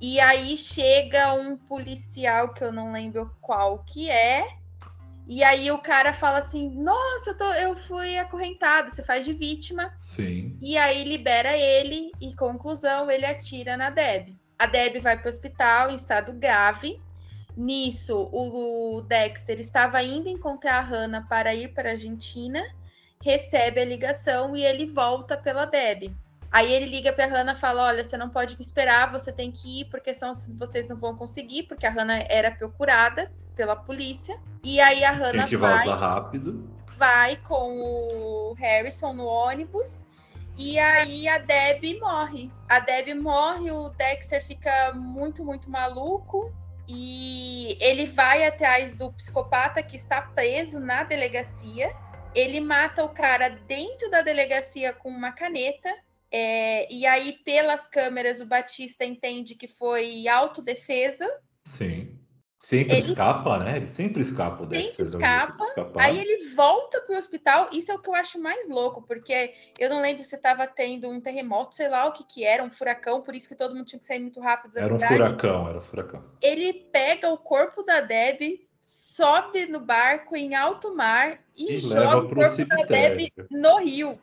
E aí chega um policial que eu não lembro qual que é. E aí o cara fala assim: Nossa, eu, tô, eu fui acorrentado, você faz de vítima. Sim. E aí libera ele e, conclusão, ele atira na Deb. A Deb vai para o hospital em estado grave. Nisso, o Dexter estava indo encontrar a Hannah para ir para a Argentina, recebe a ligação e ele volta pela Deb. Aí ele liga para a Hannah e fala: Olha, você não pode me esperar, você tem que ir, porque senão vocês não vão conseguir, porque a Hannah era procurada pela polícia. E aí a Hannah tem que vai, rápido. vai com o Harrison no ônibus. E aí a Deb morre. A Deb morre, o Dexter fica muito, muito maluco. E ele vai atrás do psicopata que está preso na delegacia. Ele mata o cara dentro da delegacia com uma caneta é, e aí, pelas câmeras, o Batista entende que foi autodefesa. Sim. Sempre ele... escapa, né? Ele sempre escapa Dexter. Sempre escapa. Aí ele volta para o hospital. Isso é o que eu acho mais louco, porque eu não lembro se estava tendo um terremoto, sei lá o que que era, um furacão, por isso que todo mundo tinha que sair muito rápido da era cidade. Era um furacão, era um furacão. Ele pega o corpo da Deb, sobe no barco em alto mar e, e joga o corpo da Deb no rio.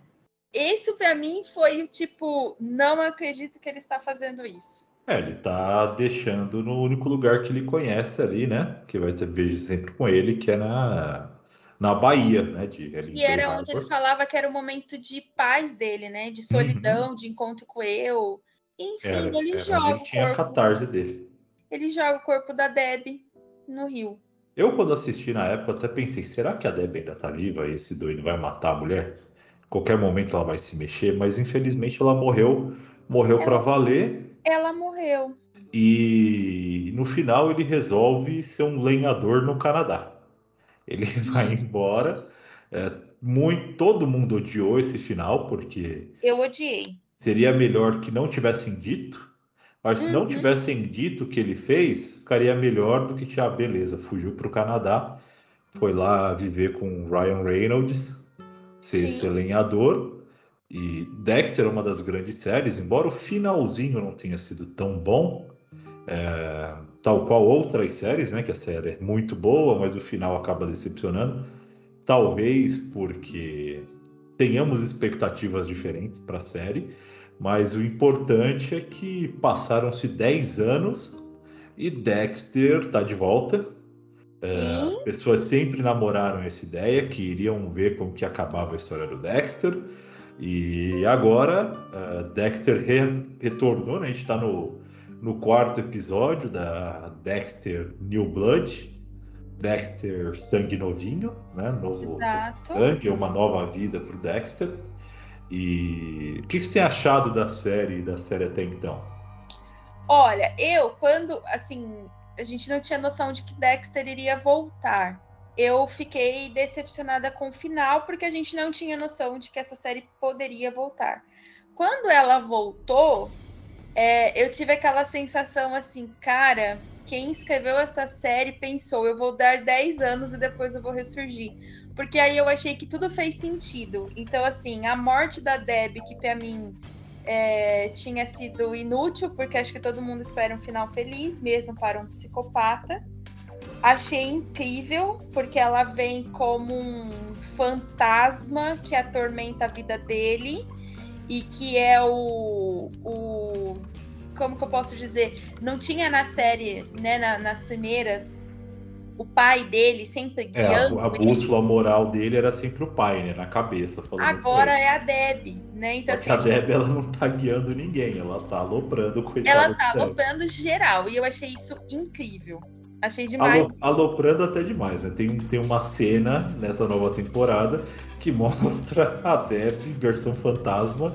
Isso para mim foi o tipo, não acredito que ele está fazendo isso. É, ele tá deixando no único lugar que ele conhece ali, né? Que vai ter beijo sempre com ele, que é na, na Bahia, né? De, e era onde ele falava que era o momento de paz dele, né? De solidão, uhum. de encontro com eu. Enfim, era, ele era joga. Ele tinha corpo, a catarse dele. Ele joga o corpo da Deb no rio. Eu, quando assisti na época, até pensei: será que a Deb ainda tá viva e esse doido vai matar a mulher? Qualquer momento ela vai se mexer, mas infelizmente ela morreu, morreu para valer. Ela morreu. E no final ele resolve ser um lenhador no Canadá. Ele *laughs* vai embora. É, muito, todo mundo odiou esse final, porque. Eu odiei. Seria melhor que não tivessem dito. Mas se uhum. não tivessem dito o que ele fez, ficaria melhor do que, ah, beleza, fugiu para o Canadá, foi lá viver com Ryan Reynolds, ser Sim. lenhador. E Dexter é uma das grandes séries, embora o finalzinho não tenha sido tão bom, É, tal qual outras séries, né? Que a série é muito boa, mas o final acaba decepcionando. Talvez porque tenhamos expectativas diferentes para a série, mas o importante é que passaram-se 10 anos e Dexter está de volta. É, as pessoas sempre namoraram essa ideia, que iriam ver como que acabava a história do Dexter. E agora, uh, Dexter re retornou, né? A gente está no, no quarto episódio da Dexter New Blood. Dexter Sangue Novinho, né? Novo Exato. sangue, uma nova vida para o Dexter. E o que você tem achado da série da série até então? Olha, eu, quando, assim, a gente não tinha noção de que Dexter iria voltar. Eu fiquei decepcionada com o final, porque a gente não tinha noção de que essa série poderia voltar. Quando ela voltou, é, eu tive aquela sensação assim, cara, quem escreveu essa série pensou, eu vou dar 10 anos e depois eu vou ressurgir. Porque aí eu achei que tudo fez sentido. Então, assim, a morte da Deb, que para mim é, tinha sido inútil, porque acho que todo mundo espera um final feliz, mesmo para um psicopata. Achei incrível, porque ela vem como um fantasma que atormenta a vida dele e que é o, o como que eu posso dizer? Não tinha na série, né, na, nas primeiras, o pai dele sempre guiando. É, a, a bússola moral dele era sempre o pai, né? Na cabeça. Agora é a Deb, né? Então, assim, a Deb ela não tá guiando ninguém, ela tá aloprando coitado. Ela tá aloprando geral, e eu achei isso incrível. Achei demais. aloprando até demais, né? Tem, tem uma cena nessa nova temporada que *laughs* mostra a Deb, versão fantasma,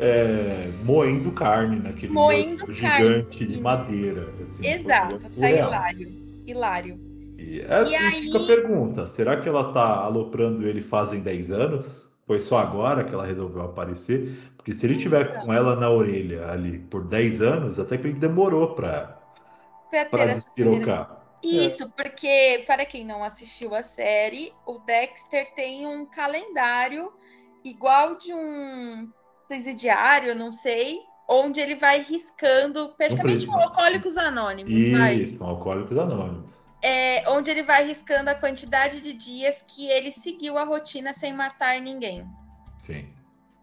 é, moendo carne naquele moendo gigante carne. de madeira. Assim, Exato, tá hilário. Hilário. E, é, e aí... fica a pergunta: será que ela tá aloprando ele fazem 10 anos? Foi só agora que ela resolveu aparecer? Porque se ele tiver com ela na orelha ali por 10 anos, até que ele demorou para despirocar. Isso, é. porque para quem não assistiu a série, o Dexter tem um calendário igual de um presidiário, não sei, onde ele vai riscando praticamente um Alcoólicos Anônimos. Isso, vai. Alcoólicos Anônimos é, onde ele vai riscando a quantidade de dias que ele seguiu a rotina sem matar ninguém. Sim.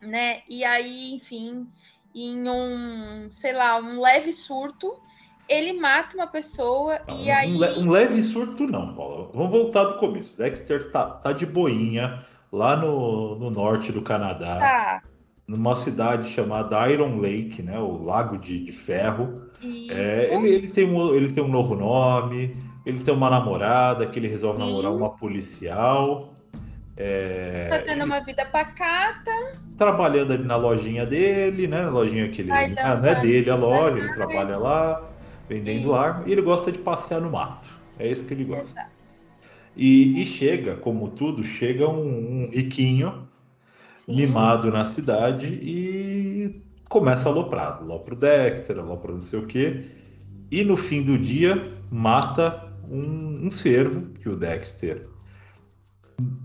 Né? E aí, enfim, em um, sei lá, um leve surto, ele mata uma pessoa não, e um, aí. Um leve surto, não, Paula. Vamos voltar do começo. Dexter tá, tá de boinha lá no, no norte do Canadá. Tá. Numa cidade chamada Iron Lake, né? O Lago de, de Ferro. É, ele, ele, tem um, ele tem um novo nome ele tem uma namorada que ele resolve Sim. namorar uma policial. É, tá tendo ele... uma vida pacata. Trabalhando ali na lojinha dele, né? Lojinha que ele. Ai, ah, não é dele a loja, ele trabalha lá, vendendo Sim. arma. E ele gosta de passear no mato. É isso que ele gosta. E, e, chega, como tudo, chega um, um riquinho Sim. mimado na cidade e começa a aloprar. Alopra o Dexter, alopra não sei o quê. E no fim do dia, mata um, um cervo que o Dexter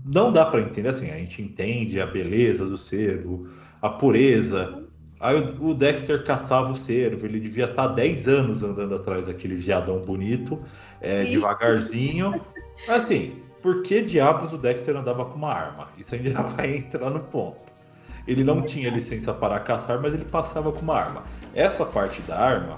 não dá para entender assim. A gente entende a beleza do cervo, a pureza. Aí o, Dexter caçava o cervo, ele devia estar 10 anos andando atrás daquele viadão bonito, é, devagarzinho. Assim, por que diabos o Dexter andava com uma arma? Isso ainda *laughs* vai entrar no ponto. Ele não tinha licença para caçar, mas ele passava com uma arma. Essa parte da arma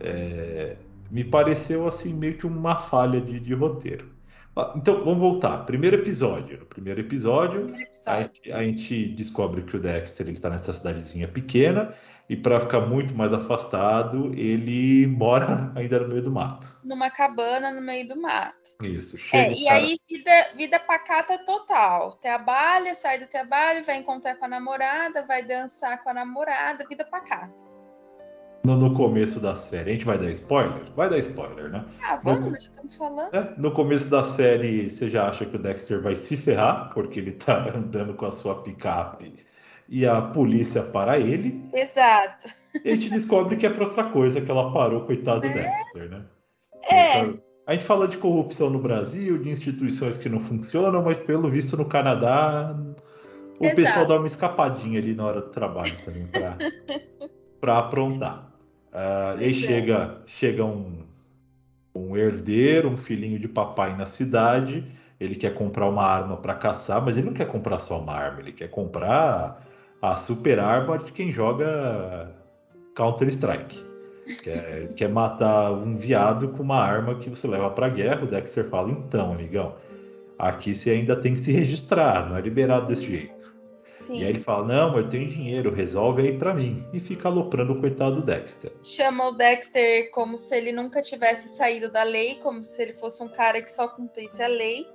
é, me pareceu assim meio que uma falha de, de roteiro. Ah, então, vamos voltar. Primeiro episódio. No primeiro episódio, primeiro episódio. A, a, gente descobre que o Dexter está nessa cidadezinha pequena e para ficar muito mais afastado, ele mora *laughs* ainda no meio do mato. Numa cabana no meio do mato. Isso. É, e cara... aí, vida, vida pacata total. Trabalha, sai do trabalho, vai encontrar com a namorada, vai dançar com a namorada, vida pacata no, no, começo da série. A gente vai dar spoiler? Vai dar spoiler, né? Ah, vamos, no, já estamos falando. É, no começo da série, você já acha que o Dexter vai se ferrar, porque ele tá *laughs* andando com a sua picape e a polícia para ele. Exato. E a gente descobre que é para outra coisa que ela parou, coitado do é. Dexter, né? É. Então, a gente fala de corrupção no Brasil, de instituições que não funcionam, mas pelo visto no Canadá o Exato. pessoal dá uma escapadinha ali na hora do trabalho também para aprontar. Uh, e aí chega, chega um, um herdeiro, um filhinho de papai na cidade. Ele quer comprar uma arma para caçar, mas ele não quer comprar só uma arma, ele quer comprar a super arma de quem joga Counter-Strike. Quer, quer matar um viado com uma arma que você leva pra guerra. O Dexter fala: então, amigão, aqui você ainda tem que se registrar, não é liberado desse jeito. Sim. E aí ele fala: Não, eu tenho dinheiro, resolve aí para mim. E fica aloprando o coitado do Dexter. Chama o Dexter como se ele nunca tivesse saído da lei, como se ele fosse um cara que só cumprisse a lei.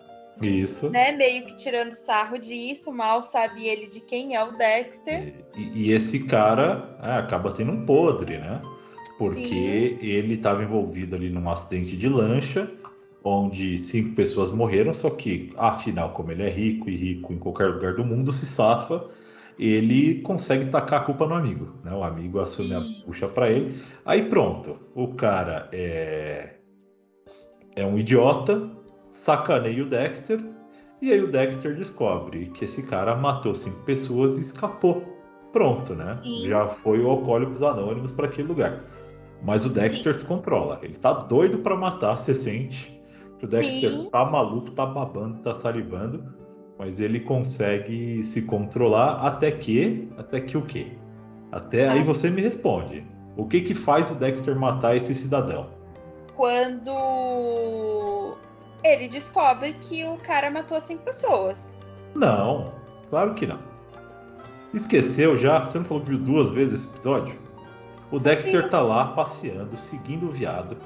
Isso. Né? Meio que tirando sarro disso, mal sabe ele de quem é o Dexter. E, e esse cara é, acaba tendo um podre, né? Porque Sim. ele estava envolvido ali num acidente de lancha, onde cinco pessoas morreram, só que, afinal, como ele é rico e rico em qualquer lugar do mundo, se safa, ele consegue tacar a culpa no amigo. Né? O amigo assume a puxa para ele. Aí pronto, o cara é, é um idiota, sacaneia o Dexter, e aí o Dexter descobre que esse cara matou cinco pessoas e escapou. Pronto, né? Sim. Já foi o Alcoólicos Anônimos para aquele lugar. Mas o Dexter descontrola. Ele tá doido para matar, você sente. O Dexter Sim. tá maluco, tá babando, tá salivando. Mas ele consegue se controlar até que. Até que o quê? Até aí ah. você me responde. O que que faz o Dexter matar esse cidadão? Quando ele descobre que o cara matou cinco pessoas. Não, claro que não. Esqueceu já? Você não falou que viu duas vezes esse episódio? O Dexter Sim. tá lá passeando, seguindo o viado,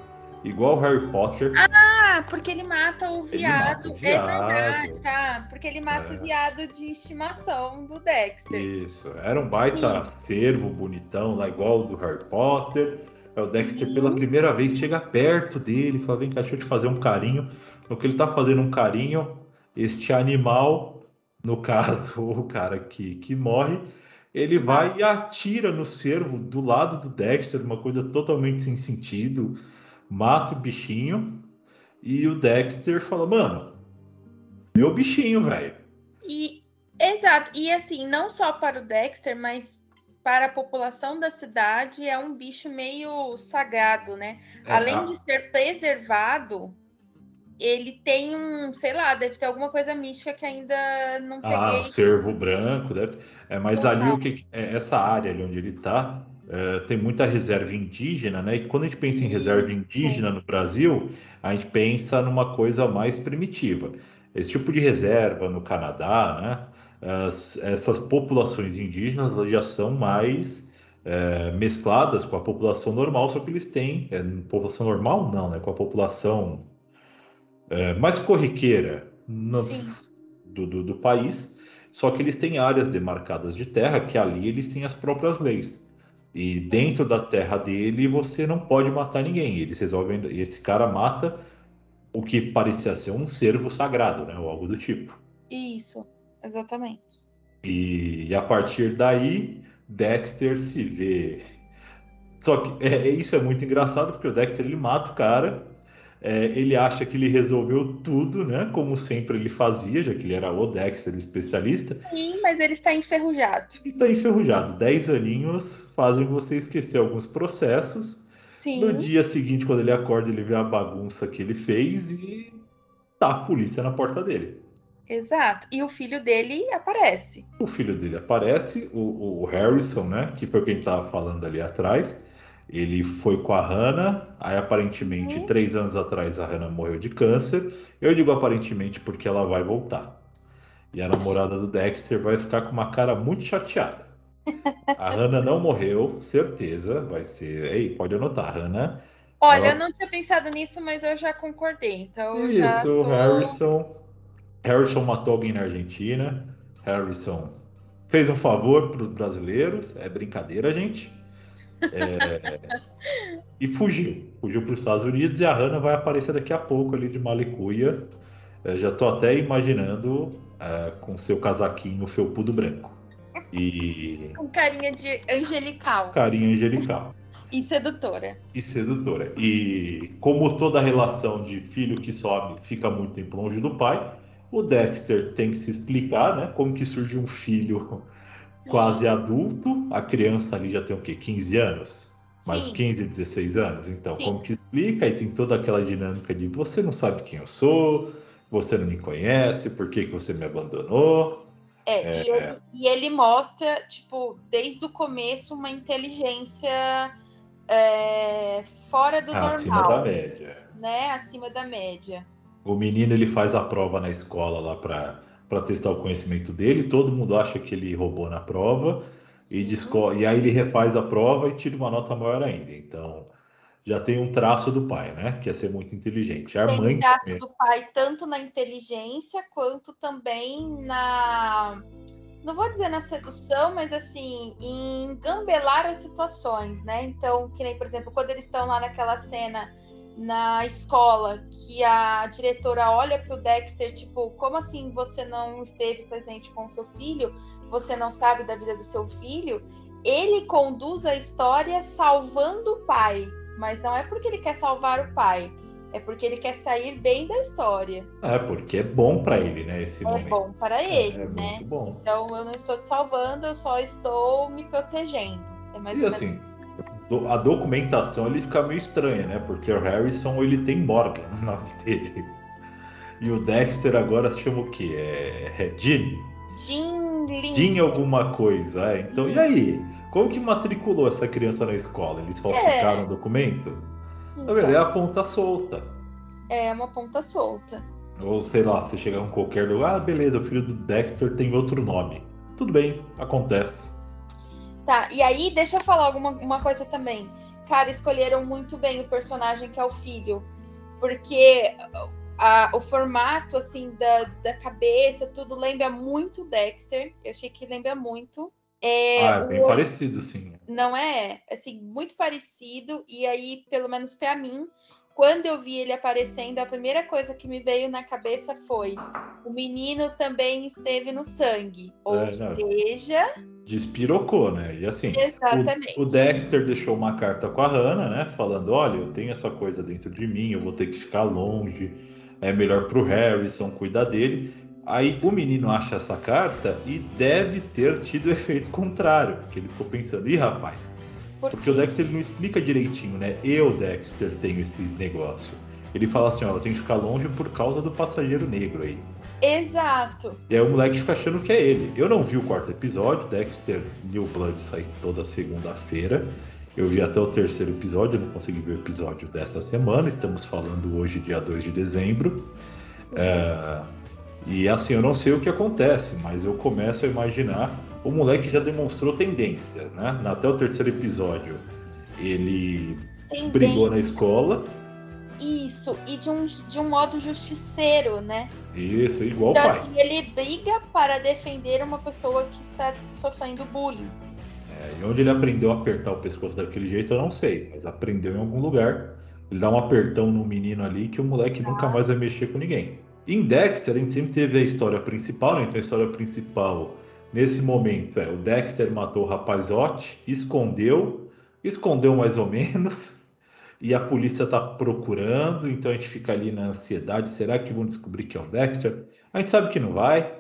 igual o Harry Potter. Ah, porque ele mata o viado. Mata o viado. É verdade, tá? Porque ele mata é. o viado de estimação do Dexter. Isso. Era um baita Sim. cervo bonitão, lá igual o do Harry Potter. É o Dexter, Sim. pela primeira vez, chega perto dele e fala: Vem cá, deixa eu te fazer um carinho. No que ele tá fazendo um carinho, este animal, no caso, *laughs* o cara que, que morre, ele vai e atira no cervo do lado do Dexter, uma coisa totalmente sem sentido, mata o bichinho e o Dexter fala: Mano, meu bichinho, velho. E exato, e assim, não só para o Dexter, mas para a população da cidade é um bicho meio sagrado, né? É, Além a... de ser preservado, ele tem um, sei lá, deve ter alguma coisa mística que ainda não ah, peguei. Ah, cervo branco, deve. É, mas Total. ali o que é, essa área ali onde ele está é, tem muita reserva indígena, né? E quando a gente pensa em reserva indígena no Brasil, a gente pensa numa coisa mais primitiva. Esse tipo de reserva no Canadá, né? As, essas populações indígenas já são mais é, mescladas com a população normal, só que eles têm é, população normal não, né? Com a população é, mais corriqueira no, do, do, do, país, só que eles têm áreas demarcadas de terra que ali eles têm as próprias leis. E dentro da terra dele você não pode matar ninguém. Eles resolvem. Esse cara mata o que parecia ser um servo sagrado, né? Ou algo do tipo. Isso, exatamente. E, e a partir daí, Dexter se vê. Só que é, isso é muito engraçado porque o Dexter ele mata o cara é, ele acha que ele resolveu tudo, né? Como sempre ele fazia, já que ele era o Dexter, especialista. Sim, mas ele está enferrujado. Está enferrujado. Dez aninhos fazem você esquecer alguns processos. Sim. No dia seguinte, quando ele acorda, ele vê a bagunça que ele fez e tá a polícia na porta dele. Exato. E o filho dele aparece. O filho dele aparece, o, o Harrison, né? Que foi quem estava falando ali atrás. Ele foi com a Hannah, aí aparentemente uhum. três anos atrás a Hannah morreu de câncer. Eu digo aparentemente porque ela vai voltar. E a namorada do Dexter vai ficar com uma cara muito chateada. A *laughs* Hannah não morreu, certeza. Vai ser. Ei, pode anotar, Hannah. Olha, ela... eu não tinha pensado nisso, mas eu já concordei. Então Isso, tô... Harrison. Harrison matou alguém na Argentina. Harrison fez um favor para os brasileiros. É brincadeira, gente. É... e fugiu. Fugiu para os Estados Unidos e a Hannah vai aparecer daqui a pouco ali de Malicuia. É, já estou até imaginando é, com seu casaquinho felpudo branco. E... Com carinha de angelical. Carinha angelical. E sedutora. E sedutora. E como toda relação de filho que sobe fica muito tempo longe do pai, o Dexter tem que se explicar, né? Como que surge um filho quase adulto. A criança ali já tem o quê? 15 anos? mais Sim. 15, 16 anos. Então, Sim. como que explica? Aí tem toda aquela dinâmica de você não sabe quem eu sou, você não me conhece, por que, que você me abandonou? É, E, ele, e ele mostra, tipo, desde o começo, uma inteligência é, fora do Acima da normal, média. né? Acima da média. O menino ele faz a prova na escola lá para testar o conhecimento dele, todo mundo acha que ele roubou na prova e, desco- e aí ele refaz a prova e tira uma nota maior ainda. Então já tem um traço do pai, né? Que é ser muito inteligente. A Tem mãe traço também. do pai tanto na inteligência quanto também na. Não vou dizer na sedução, mas assim, em gambelar as situações, né? Então, que nem, por exemplo, quando eles estão lá naquela cena na escola, que a diretora olha para o Dexter, tipo, como assim você não esteve presente com o seu filho? Você não sabe da vida do seu filho? Ele conduz a história salvando o pai, mas não é porque ele quer salvar o pai, é porque ele quer sair bem da história. É, porque é bom para ele, né? Esse É momento. bom para ele, é né? muito bom. Então eu não estou te salvando, eu só estou me protegendo. É mais E menos assim, a documentação ele fica meio estranha, né? Porque o Harrison ele tem Morgan no nome *laughs* dele. E o Dexter agora se chama o quê? É, é? Jim Lin. Gene alguma coisa, é. Então, e aí? Como que matriculou essa criança na escola? Eles É. falsificaram o documento? Então, verdade, é a ponta solta. é uma ponta solta. Ou sei lá, você chegar em qualquer lugar, ah, beleza, o filho do Dexter tem outro nome. Tudo bem, acontece. Tá, e aí deixa eu falar alguma uma coisa também. Cara, escolheram muito bem o personagem que é o filho. Porque a- o formato, assim, da, da cabeça, tudo lembra muito Dexter. Eu achei que lembra muito. É, ah, é o bem olho- parecido, sim. Não é? Assim, muito parecido. E aí, pelo menos pra mim, quando eu vi ele aparecendo, a primeira coisa que me veio na cabeça foi: o menino também esteve no sangue. Ou É, não. Despirocou, né? E assim, o, o Dexter deixou uma carta com a Hannah, né? Falando: olha, eu tenho essa coisa dentro de mim, eu vou ter que ficar longe, é melhor pro Harrison cuidar dele. Aí o menino acha essa carta e deve ter tido *laughs* efeito contrário, porque ele ficou pensando: ih, rapaz, porque o Dexter ele não explica direitinho, né? Eu, Dexter, tenho esse negócio. Ele fala assim: ó, eu tenho que ficar longe por causa do passageiro negro aí. Exato. E aí o moleque fica achando que é ele. Eu não vi o quarto episódio, Dexter New Blood sai toda segunda-feira. Eu vi até o terceiro episódio, eu não consegui ver o episódio dessa semana. Estamos falando hoje, dia 2 de dezembro. É, E assim, eu não sei o que acontece, mas eu começo a imaginar. O moleque já demonstrou tendência, né? Até o terceiro episódio, ele brigou na escola. Isso. E de um, de um modo justiceiro, né? Isso, igual Então, pai. assim, ele briga para defender uma pessoa que está sofrendo bullying. É, e onde ele aprendeu a apertar o pescoço daquele jeito, eu não sei, mas aprendeu em algum lugar. Ele dá um apertão no menino ali que o moleque nunca mais vai mexer com ninguém. Em Dexter, a gente sempre teve a história principal, né? Então a história principal, nesse momento, é o Dexter matou o rapazote, escondeu, escondeu mais ou menos, e a polícia tá procurando, então a gente fica ali na ansiedade, será que vão descobrir que é o Dexter? A gente sabe que não vai,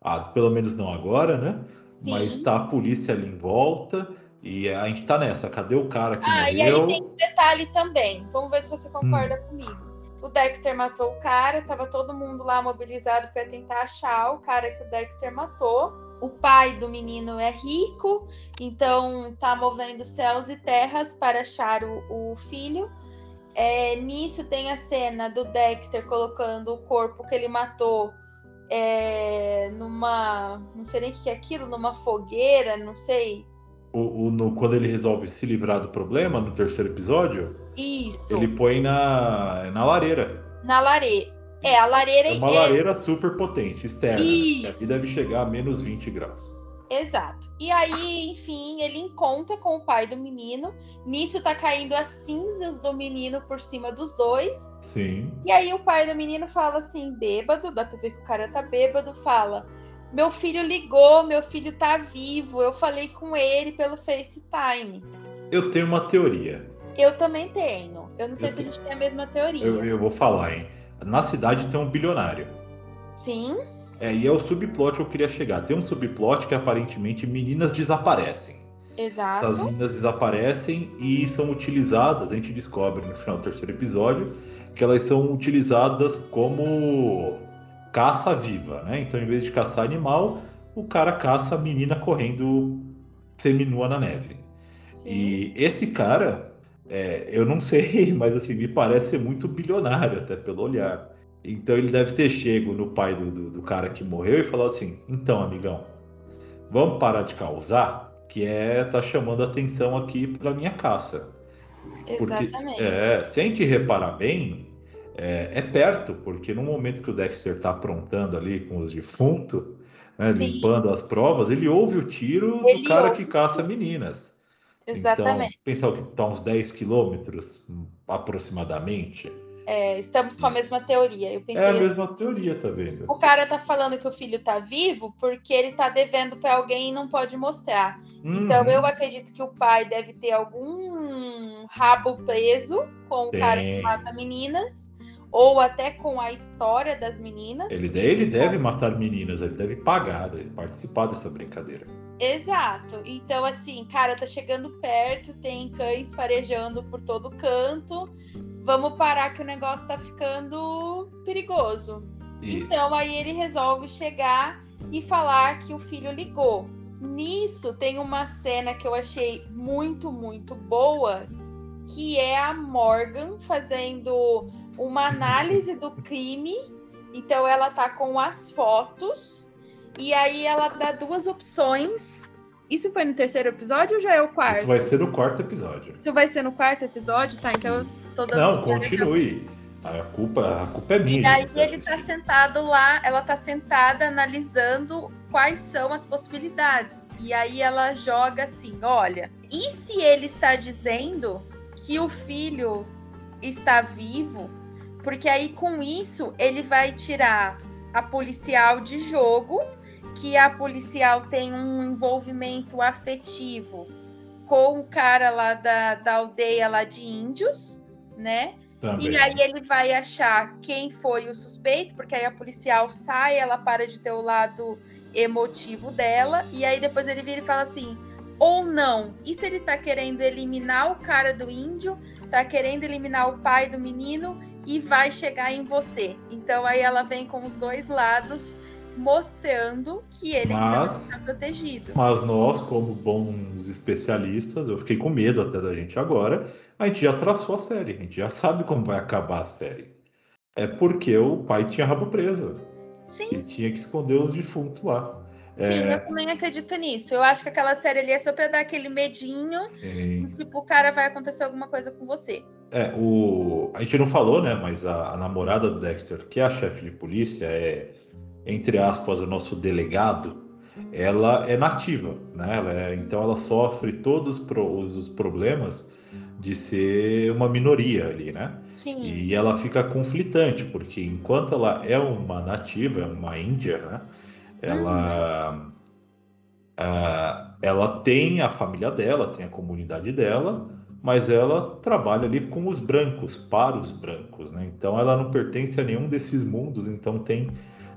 ah, pelo menos não agora, né? Sim. Mas tá a polícia ali em volta e a gente tá nessa. Cadê o cara que Ah, e aí morreu? tem um detalhe também. Vamos ver se você concorda Hum. comigo. O Dexter matou o cara, tava todo mundo lá mobilizado para tentar achar o cara que o Dexter matou. O pai do menino é rico, então tá movendo céus e terras para achar o, o filho. É, nisso tem a cena do Dexter colocando o corpo que ele matou é, numa. Não sei nem o que é aquilo, numa fogueira, não sei. O, o- no- quando ele resolve se livrar do problema, no terceiro episódio, Isso. ele põe na, na lareira. Na lareira. É, a lareira É uma é- lareira super potente, externa. né? Isso. Aqui deve chegar a menos 20 graus. Exato. E aí, enfim, ele encontra com o pai do menino. Nisso tá caindo as cinzas do menino por cima dos dois. Sim. E aí o pai do menino fala assim, bêbado, dá pra ver que o cara tá bêbado, fala: Meu filho ligou, meu filho tá vivo. Eu falei com ele pelo FaceTime. Eu tenho uma teoria. Eu também tenho. Eu não sei Eu se a tenho. gente tem a mesma teoria. Eu, eu vou falar, hein? Na cidade tem um bilionário. Sim, É, e é o subplot que eu queria chegar. Tem um subplot que aparentemente meninas desaparecem. Exato. Essas meninas desaparecem e são utilizadas, a gente descobre no final do terceiro episódio, que elas são utilizadas como caça viva, né? Então, em vez de caçar animal, o cara caça a menina correndo seminua na neve. Sim. E esse cara, é, eu não sei, *laughs* mas assim, me parece ser muito bilionário, até pelo olhar. Então ele deve ter chego no pai do, do, do cara que morreu e falado assim: então, amigão, vamos parar de causar, que é tá chamando atenção aqui para minha caça. Exatamente. Porque, é, se a gente reparar bem, é, é, perto, porque no momento que o Dexter está aprontando ali com os defuntos, né, limpando as provas, ele ouve o tiro ele do cara ouve. que caça meninas. Exatamente. Então, pensar que está uns 10 quilômetros aproximadamente. É, estamos com a mesma teoria. Eu pensei, é a mesma teoria, tá vendo? O cara tá falando que o filho tá vivo porque ele tá devendo para alguém e não pode mostrar. Uhum. Então eu acredito que o pai deve ter algum rabo preso com o Tem. cara que mata meninas ou até com a história das meninas. Ele, ele deve matar meninas, ele deve pagar, deve participar dessa brincadeira. Exato. Então, assim, cara, tá chegando perto, tem cães farejando por todo canto. Vamos parar que o negócio tá ficando perigoso. E... Então, aí ele resolve chegar e falar que o filho ligou. Nisso tem uma cena que eu achei muito, muito boa, que é a Morgan fazendo uma análise do crime. Então ela tá com as fotos e aí ela dá duas opções. Isso foi no terceiro episódio ou já é o quarto? Isso vai ser no quarto episódio. Isso vai ser no quarto episódio, tá? Então eu tô dando Não, continue. A culpa, a culpa é minha. E aí ele tá sentado lá, ela tá sentada analisando quais são as possibilidades. E aí ela joga assim: olha, e se ele está dizendo que o filho está vivo porque aí com isso ele vai tirar a policial de jogo, que a policial tem um envolvimento afetivo com o cara lá da, da aldeia lá de índios, né? Também. E aí ele vai achar quem foi o suspeito, porque aí a policial sai, ela para de ter o lado emotivo dela, e aí depois ele vira e fala assim: ou não. E se ele tá querendo eliminar o cara do índio, tá querendo eliminar o pai do menino e vai chegar em você. Então aí ela vem com os dois lados mostrando que ele mas, está protegido. Mas nós, como bons especialistas, eu fiquei com medo até da gente agora, a gente já traçou a série, a gente já sabe como vai acabar a série. É porque o pai tinha rabo preso. Sim. Ele tinha que esconder os defuntos lá. Sim, é... eu também acredito nisso. Eu acho que aquela série ali é só pra dar aquele medinho. Sim. Tipo, o cara vai acontecer alguma coisa com você. É, o... a gente não falou, né? Mas a, a namorada do Dexter, que é a chefe de polícia, é, entre aspas, o nosso delegado. Ela é nativa, né? Ela é... então ela sofre todos os problemas de ser uma minoria ali, né? Sim. E ela fica conflitante, porque enquanto ela é uma nativa, é uma índia, né? Ela, uh, ela tem a família dela, tem a comunidade dela, mas ela trabalha ali com os brancos, para os brancos, né? Então ela não pertence a nenhum desses mundos, então tem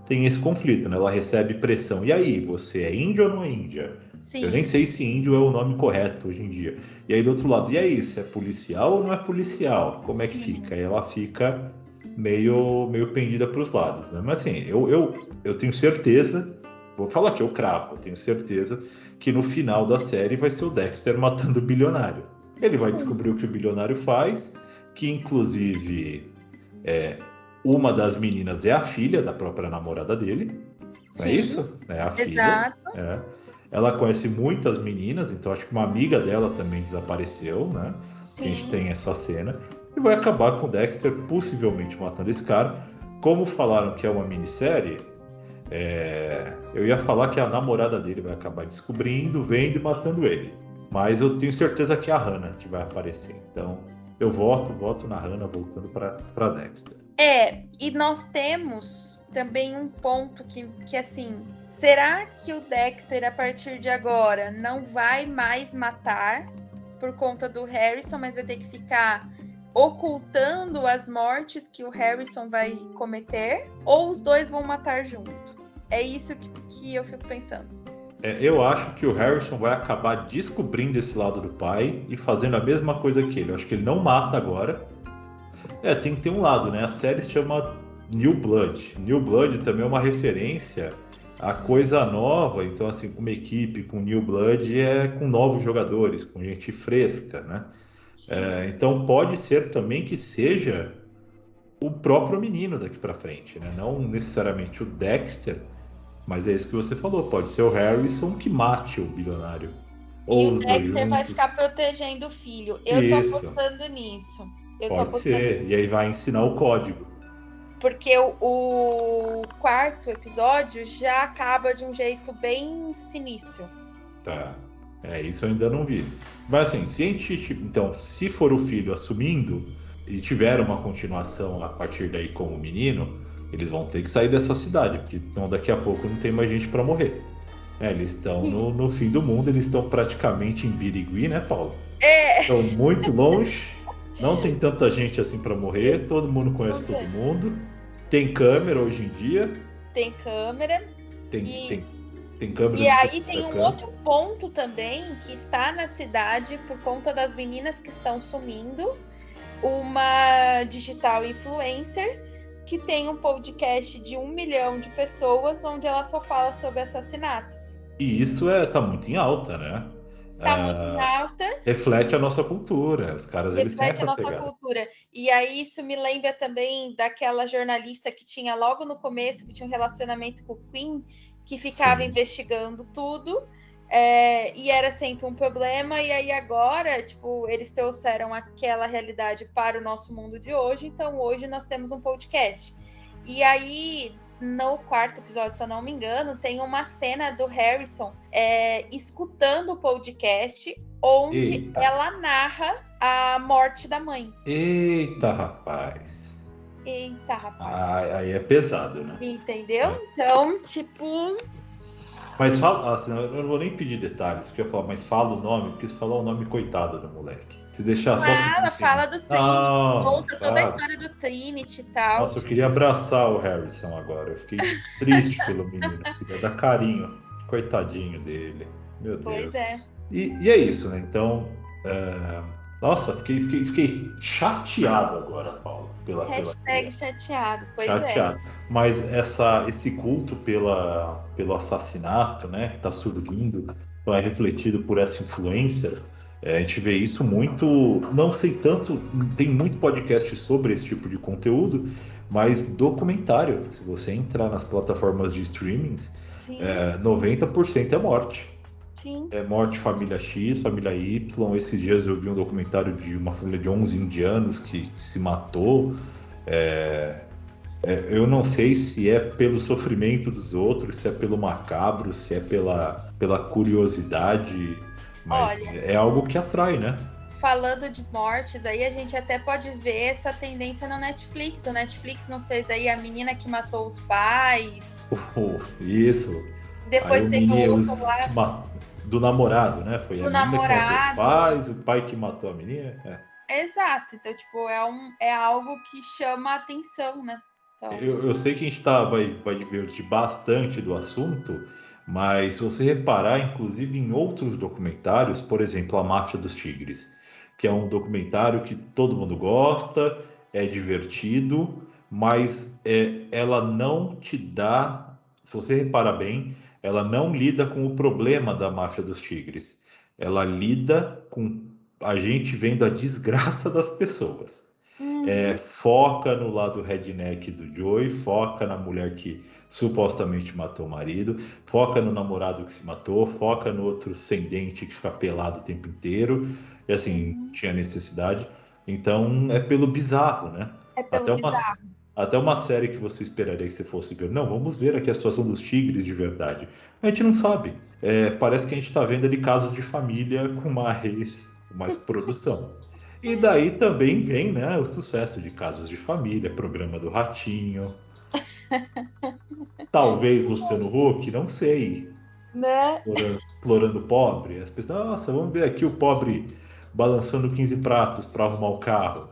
tem esse conflito, né? Ela recebe pressão. E aí, você é índio ou não é índia? Sim. Eu nem sei se índio é o nome correto hoje em dia. E aí do outro lado, e aí, se é policial ou não é policial? Como é que fica? E ela fica meio, meio pendida para os lados, né? Mas assim, eu, eu, eu tenho certeza, vou falar que eu cravo, eu tenho certeza que no final da série vai ser o Dexter matando o bilionário. Ele vai descobrir o que o bilionário faz, que inclusive é, uma das meninas é a filha da própria namorada dele. Não é isso? É a filha. Exato. É. Ela conhece muitas meninas, então acho que uma amiga dela também desapareceu, né? Sim. A gente tem essa cena e vai acabar com o Dexter possivelmente matando esse cara. Como falaram que é uma minissérie, é... eu ia falar que a namorada dele vai acabar descobrindo, vendo e matando ele. Mas eu tenho certeza que é a Hannah que vai aparecer. Então eu voto, voto na Hannah voltando para Dexter. É, e nós temos também um ponto que, que assim, será que o Dexter a partir de agora não vai mais matar por conta do Harrison, mas vai ter que ficar ocultando as mortes que o Harrison vai cometer, ou os dois vão matar junto? É isso que, que eu fico pensando. É, eu acho que o Harrison vai acabar descobrindo esse lado do pai e fazendo a mesma coisa que ele. Eu acho que ele não mata agora. É, tem que ter um lado, né? A série se chama New Blood. New Blood também é uma referência a coisa nova, então assim, uma equipe com New Blood é com novos jogadores, com gente fresca, né? É, então pode ser também que seja o próprio menino daqui para frente, né? Não necessariamente o Dexter, mas é isso que você falou, pode ser o Harrison que mate o bilionário. Ou e o Dexter vai ficar protegendo o filho. Eu isso. tô apostando nisso. Eu pode ser, e aí vai ensinar o código. Porque o, o, quarto episódio já acaba de um jeito bem sinistro. Tá. É, isso eu ainda não vi. Mas assim, se a gente. Então, se for o filho assumindo e tiver uma continuação a partir daí com o menino, eles vão ter que sair dessa cidade, porque então daqui a pouco não tem mais gente para morrer. É, eles estão no, no, fim do mundo, eles estão praticamente em Birigui, né, Paulo? É. Estão muito longe. *laughs* Não tem tanta gente assim para morrer, todo mundo conhece todo mundo. Tem câmera hoje em dia. Tem câmera. Tem, e... tem, tem câmera. E aí tem um outro ponto também que está na cidade por conta das meninas que estão sumindo. Uma digital influencer que tem um podcast de um milhão de pessoas onde ela só fala sobre assassinatos. E isso é, tá muito em alta, né? Tá muito em ah, alta. Reflete a nossa cultura. Os caras reflete eles têm essa a nossa pegada. cultura. E aí isso me lembra também daquela jornalista que tinha logo no começo, que tinha um relacionamento com o Queen, que ficava Sim. investigando tudo. É, e era sempre um problema, e aí agora, tipo, eles trouxeram aquela realidade para o nosso mundo de hoje, então hoje nós temos um podcast. E aí, no quarto episódio, se eu não me engano, tem uma cena do Harrison é, escutando o podcast onde Eita. ela narra a morte da mãe. Eita, rapaz. Eita, rapaz. Ah, aí é pesado, né? Entendeu? É. Então, tipo. Mas fala, assim, eu não vou nem pedir detalhes, porque eu falar, mas fala o nome, porque se falar o nome, coitado do moleque. Se deixar fala, só. Fala, fala do Trinity, ah, conta toda a história do Trinity e tal. Nossa, eu queria abraçar o Harrison agora. Eu fiquei triste *laughs* pelo menino. Queria dar carinho. Coitadinho dele. Meu Deus. Pois é. E, e é isso, né? Então. É... Nossa, fiquei, fiquei, fiquei chateado agora, Paulo. Pela, Hashtag pela... chateado, pois é. chateado. é. Mas essa, esse culto pela, pelo assassinato, né, que está surgindo, é refletido por essa influência é, a gente vê isso muito, não sei tanto, tem muito podcast sobre esse tipo de conteúdo, mas documentário. Se você entrar nas plataformas de streamings, é, 90% é morte. Sim. É morte família X, família Y. Esses dias eu vi um documentário de uma família de 11 indianos que, se matou. É, é, eu não sei se é pelo sofrimento dos outros, se é pelo macabro, se é pela, pela curiosidade mas Olha, é algo que atrai, né? Falando de mortes, aí a gente até pode ver essa tendência no Netflix. O Netflix não fez aí a menina que matou os pais. Uh, *laughs* isso. Depois aí teve o outro lá. Do namorado, né? Foi do a namorado. menina que matou os pais, o pai que matou a menina. É. Exato. Então, tipo, é, um, é algo que chama a atenção, né? Então... Eu, eu sei que a gente tá, vai, vai divertir bastante do assunto, mas se você reparar, inclusive em outros documentários, por exemplo, A Máfia dos Tigres, que é um documentário que todo mundo gosta, é divertido, mas é, ela não te dá, se você reparar bem, ela não lida com o problema da máfia dos tigres. Ela lida com a gente vendo a desgraça *laughs* das pessoas. Uhum. É, foca no lado redneck do Joey, foca na mulher que supostamente matou o marido, foca no namorado que se matou, foca no outro sem dente que fica pelado o tempo inteiro, e assim, uhum. tinha necessidade. Então é pelo bizarro, né? É pelo até bizarro. Uma, até uma série que você esperaria que você fosse ver. Não, vamos ver aqui a situação dos tigres de verdade. A gente não sabe. É, parece que a gente está vendo ali casos de família com mais, mais *laughs* produção. E daí também vem né, o sucesso de casos de família, programa do Ratinho, *laughs* Talvez Luciano Huck, não sei. Né? Explorando, pobre. As pessoas, nossa, vamos ver aqui o pobre balançando 15 pratos para arrumar o carro.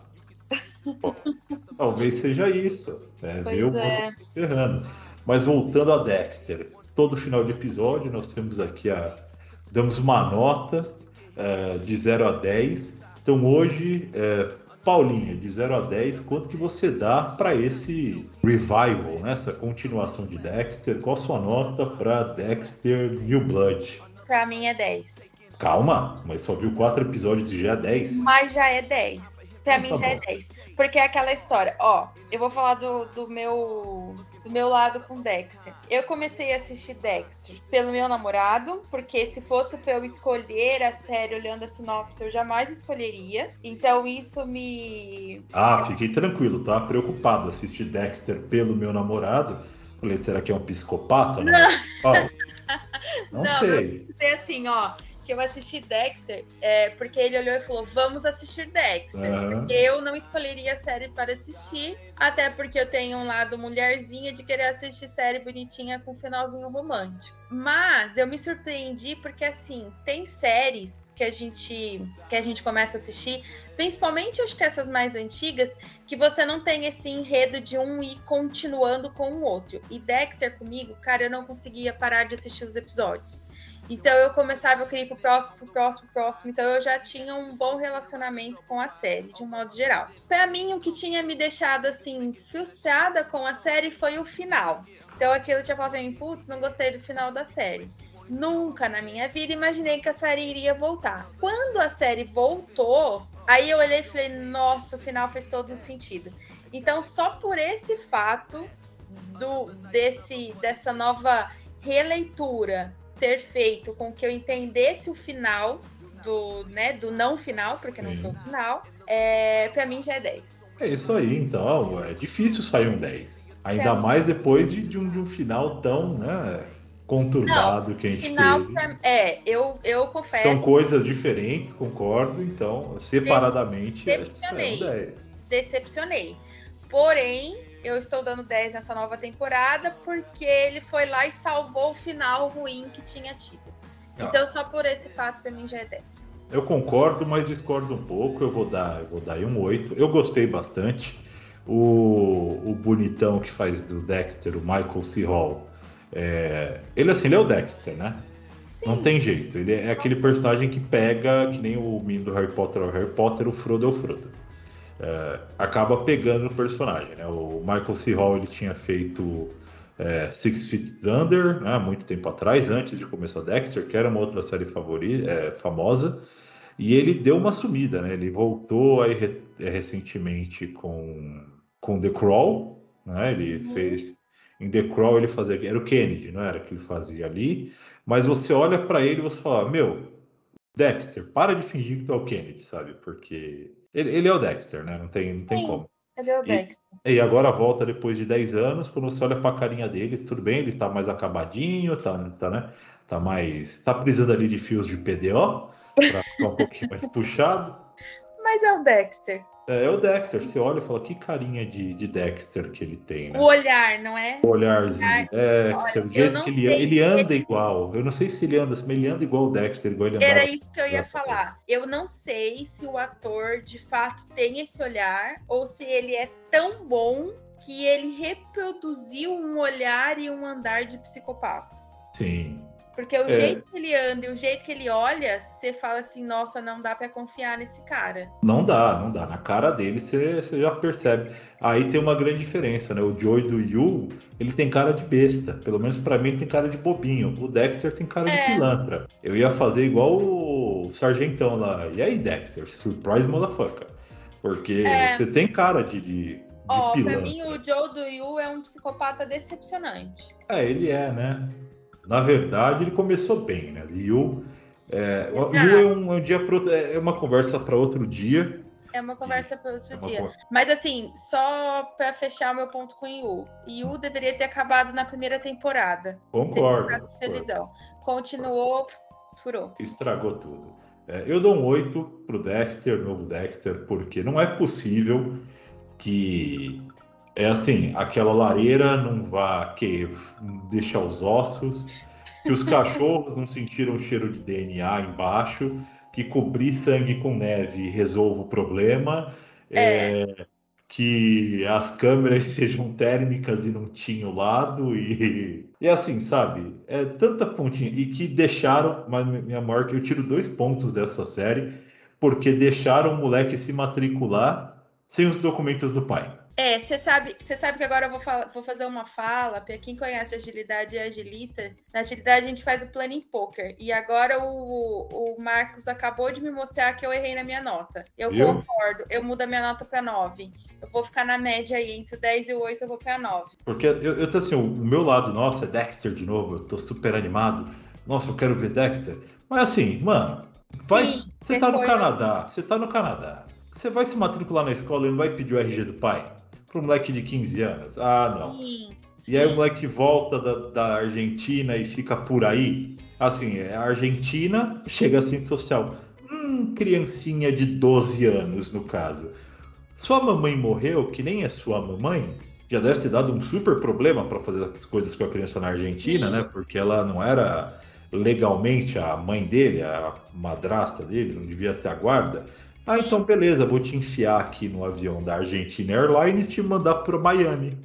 *laughs* talvez seja isso. Né? Ver o pobre é. se ferrando. Mas voltando a Dexter. todo final de episódio nós temos aqui a. damos uma nota uh, de 0 a 10. Então hoje, uh, Paulinha, de 0 a 10, quanto que você dá para esse revival, né? essa continuação de Dexter? Qual a sua nota para Dexter New Blood? Para mim é 10. Calma, mas só viu quatro episódios e já é 10. Mas já é 10. Pra ah, mim tá já é bom. é 10. Porque é aquela história, ó, eu vou falar do, do meu do meu lado com Dexter. Eu comecei a assistir Dexter pelo meu namorado, porque se fosse pra eu escolher a série olhando a sinopse, eu jamais escolheria. Então isso me. Ah, fiquei tranquilo, tá? Preocupado assistir Dexter pelo meu namorado. Falei, será que é um psicopata? Não, não, não, não sei. Não, assim, ó que eu assisti Dexter é, porque ele olhou e falou: Vamos assistir Dexter. Uhum. Eu não escolheria a série para assistir, até porque eu tenho um lado mulherzinha de querer assistir série bonitinha com finalzinho romântico. Mas eu me surpreendi porque, assim, tem séries que a gente que a gente começa a assistir, principalmente acho que essas mais antigas, que você não tem esse enredo de um ir continuando com o outro. E Dexter comigo, cara, eu não conseguia parar de assistir os episódios. Então eu começava, eu queria ir pro próximo, pro próximo, pro próximo. Então eu já tinha um bom relacionamento com a série, de um modo geral. Para mim, o que tinha me deixado assim, frustrada com a série foi o final. Então aquilo tinha falado pra mim, putz, não gostei do final da série. Nunca na minha vida imaginei que a série iria voltar. Quando a série voltou, aí eu olhei e falei, nossa, o final fez todo sentido. Então, só por esse fato do desse dessa nova releitura ter feito com que eu entendesse o final do, né, do não final, porque Sim. não foi o final, é, para mim já é 10. É isso aí, então. É difícil sair um 10. Ainda mais depois de, de, um, de um final tão né, conturbado não, que a gente final, teve. É, eu, eu confesso. São coisas diferentes, concordo. Então, separadamente, decepcionei. É um 10. Decepcionei. Porém, eu estou dando 10 nessa nova temporada porque ele foi lá e salvou o final ruim que tinha tido. Ah. Então, só por esse passo, pra mim já é 10. Eu concordo, mas discordo um pouco. Eu vou dar, eu vou dar um 8. Eu gostei bastante. O, o bonitão que faz do Dexter, o Michael C. Hall, é, ele assim, ele é o Dexter, né? Sim. Não tem jeito. Ele é aquele personagem que pega, que nem o menino do Harry Potter, o Harry Potter, o Frodo é o Frodo é, acaba pegando o personagem. Né? O Michael C. Hall ele tinha feito é, Six Feet Under né, há muito tempo atrás, antes de começar Dexter, que era uma outra série favorita, é, famosa, e ele deu uma sumida, né? Ele voltou aí re é, recentemente com, com The Crawl, né? Ele uhum. fez em The Crawl ele fazia era o Kennedy, não era que ele fazia ali, mas você olha para ele e você fala, meu, Dexter, para de fingir que tu é o Kennedy, sabe? Porque ele, ele é o Dexter, né? Não tem, não tem como. Ele é o Dexter. E, e, agora volta depois de 10 anos, quando você olha pra carinha dele, tudo bem, ele tá mais acabadinho, tá, tá, né? Tá mais. tá precisando ali de fios de PDO pra ficar um pouquinho mais *laughs* puxado. Mas é o Dexter. É, é, o Dexter. Você olha e fala, que carinha de, de Dexter que ele tem, né? O olhar, não é? O olharzinho. Olhar. É, olha, o jeito que ele, ele anda ele... igual. Eu não sei se ele anda, mas ele anda igual o Dexter, igual ele Era isso que eu ia falar. Eu não sei se o ator de fato tem esse olhar ou se ele é tão bom que ele reproduziu um olhar e um andar de psicopata. Sim. Porque o é. jeito que ele anda e o jeito que ele olha, você fala assim, nossa, não dá para confiar nesse cara. Não dá, não dá. Na cara dele você, você já percebe. Aí tem uma grande diferença, né? O Joey do Yu, ele tem cara de besta. Pelo menos para mim ele tem cara de bobinho. O Dexter tem cara é. de pilantra. Eu ia fazer igual o Sargentão lá. E aí, Dexter? Surprise motherfucker. Porque é. você tem cara de, de Ó, oh, pra mim o Joe do Yu é um psicopata decepcionante. É, ele é, né? Na verdade, ele começou bem, né? Yu é, Yu é um, um dia pro, é uma conversa para outro dia. É uma conversa para outro é dia. Conversa. Mas assim, só para fechar o meu ponto com o Yu. Yu deveria ter acabado na primeira temporada. Concordo. concordo. Continuou, furou. Estragou tudo. É, eu dou um 8 pro Dexter, novo Dexter, porque não é possível que é assim, aquela lareira não vá que deixar os ossos, que os cachorros não sentiram o cheiro de DNA embaixo, que cobrir sangue com neve resolva o problema. É. É, que as câmeras *laughs* sejam térmicas e não tinham lado e e assim sabe é tanta pontinha e que deixaram mas minha maior eu tiro dois pontos dessa série porque deixaram o moleque se matricular sem os documentos do pai é, você sabe, você sabe que agora eu vou, falar, vou fazer uma fala, para quem conhece agilidade e agilista, na agilidade a gente faz o planning poker. E agora o, o Marcos acabou de me mostrar que eu errei na minha nota. Eu concordo, eu mudo a minha nota para 9. Eu vou ficar na média aí, entre o 10 e o 8 eu vou para 9. Porque eu, eu tô assim, o meu lado, nossa, é Dexter de novo, eu tô super animado. Nossa, eu quero ver Dexter. Mas assim, mano, vai, Sim, você tá no Canadá, você tá no Canadá. Você vai se matricular na escola e não vai pedir o RG do pai? Para um moleque de 15 anos. Ah, não. Sim, e aí o moleque volta da, da Argentina e fica por aí. Assim, é a Argentina chega assim social. Hum, criancinha de 12 anos, no caso. Sua mamãe morreu, que nem é sua mamãe, já deve ter dado um super problema para fazer as coisas com a criança na Argentina, né? Porque ela não era legalmente a mãe dele, a madrasta dele, não devia ter a guarda. Ah, então beleza, vou te enfiar aqui no avião da Argentina Airlines e te mandar para Miami.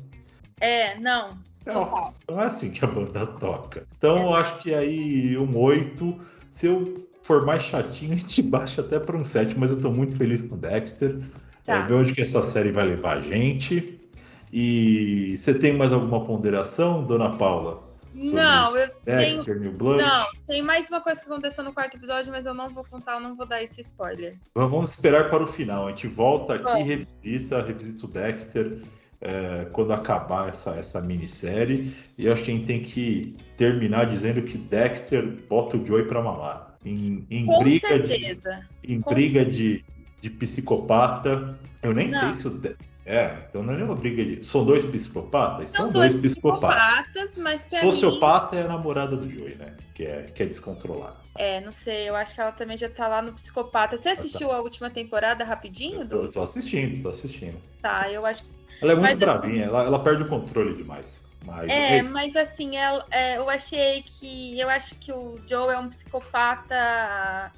É, não. Não, não é assim que a banda toca. Então é. eu acho que aí um 8, se eu for mais chatinho, *laughs* a gente baixa até para um 7, mas eu estou muito feliz com o Dexter. Tá. É, ver onde que essa série vai levar a gente. E você tem mais alguma ponderação, dona Paula? Não, eu Dexter, tenho... New Blood. Não, tem mais uma coisa que aconteceu no quarto episódio, mas eu não vou contar, eu não vou dar esse spoiler. Vamos esperar para o final. A gente volta aqui, Bom. revisita, revisita o Dexter é, quando acabar essa, essa minissérie. E acho que a gente tem que terminar dizendo que Dexter bota o Joey para mamar. Em, em Com briga certeza. de, em Com briga certeza. de, de psicopata. Eu nem não. sei se o é, então não é nenhuma briga de. São dois psicopatas? São, São dois, dois psicopatas. psicopatas mas Sociopata mim... é a namorada do Joey, né? Que é, que é descontrolada. É, não sei, eu acho que ela também já tá lá no psicopata. Você assistiu tá. a última temporada rapidinho? Eu tô assistindo, tô assistindo. Tá, eu acho Ela é muito mas, bravinha, assim... ela, ela perde o controle demais. Mas é, é mas assim, é, é, eu achei que. Eu acho que o Joe é um psicopata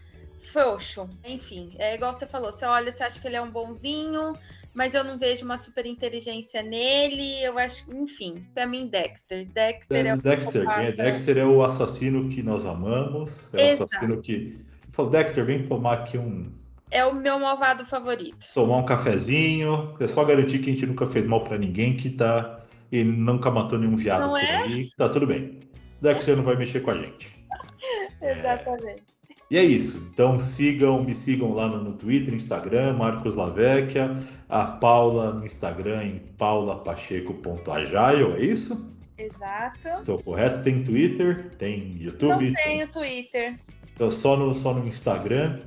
frouxo. Enfim, é igual você falou, você olha, você acha que ele é um bonzinho, mas eu não vejo uma super inteligência nele. Eu acho, enfim, para mim, Dexter. Dexter é, é o Dexter, é, Dexter é o assassino que nós amamos. É Exato. o assassino que. Falou, Dexter, vem tomar aqui um. É o meu malvado favorito. Tomar um cafezinho. É só garantir que a gente nunca fez mal para ninguém, que tá. E nunca matou nenhum viado não por é? aí. Tá tudo bem. Dexter não vai mexer com a gente. *laughs* Exatamente. E é isso. Então sigam, me sigam lá no, no Twitter, Instagram, Marcos Lavecchia, a Paula no Instagram em paulapacheco.agile, é isso? Exato. Estou correto? Tem Twitter, tem YouTube? Não tenho Twitter. Então só no, só no Instagram.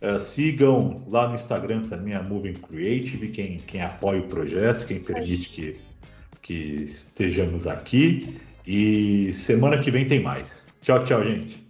Uh, sigam lá no Instagram também a Moving Creative, quem, quem apoia o projeto, quem permite que, que estejamos aqui. E semana que vem tem mais. Tchau, tchau, gente.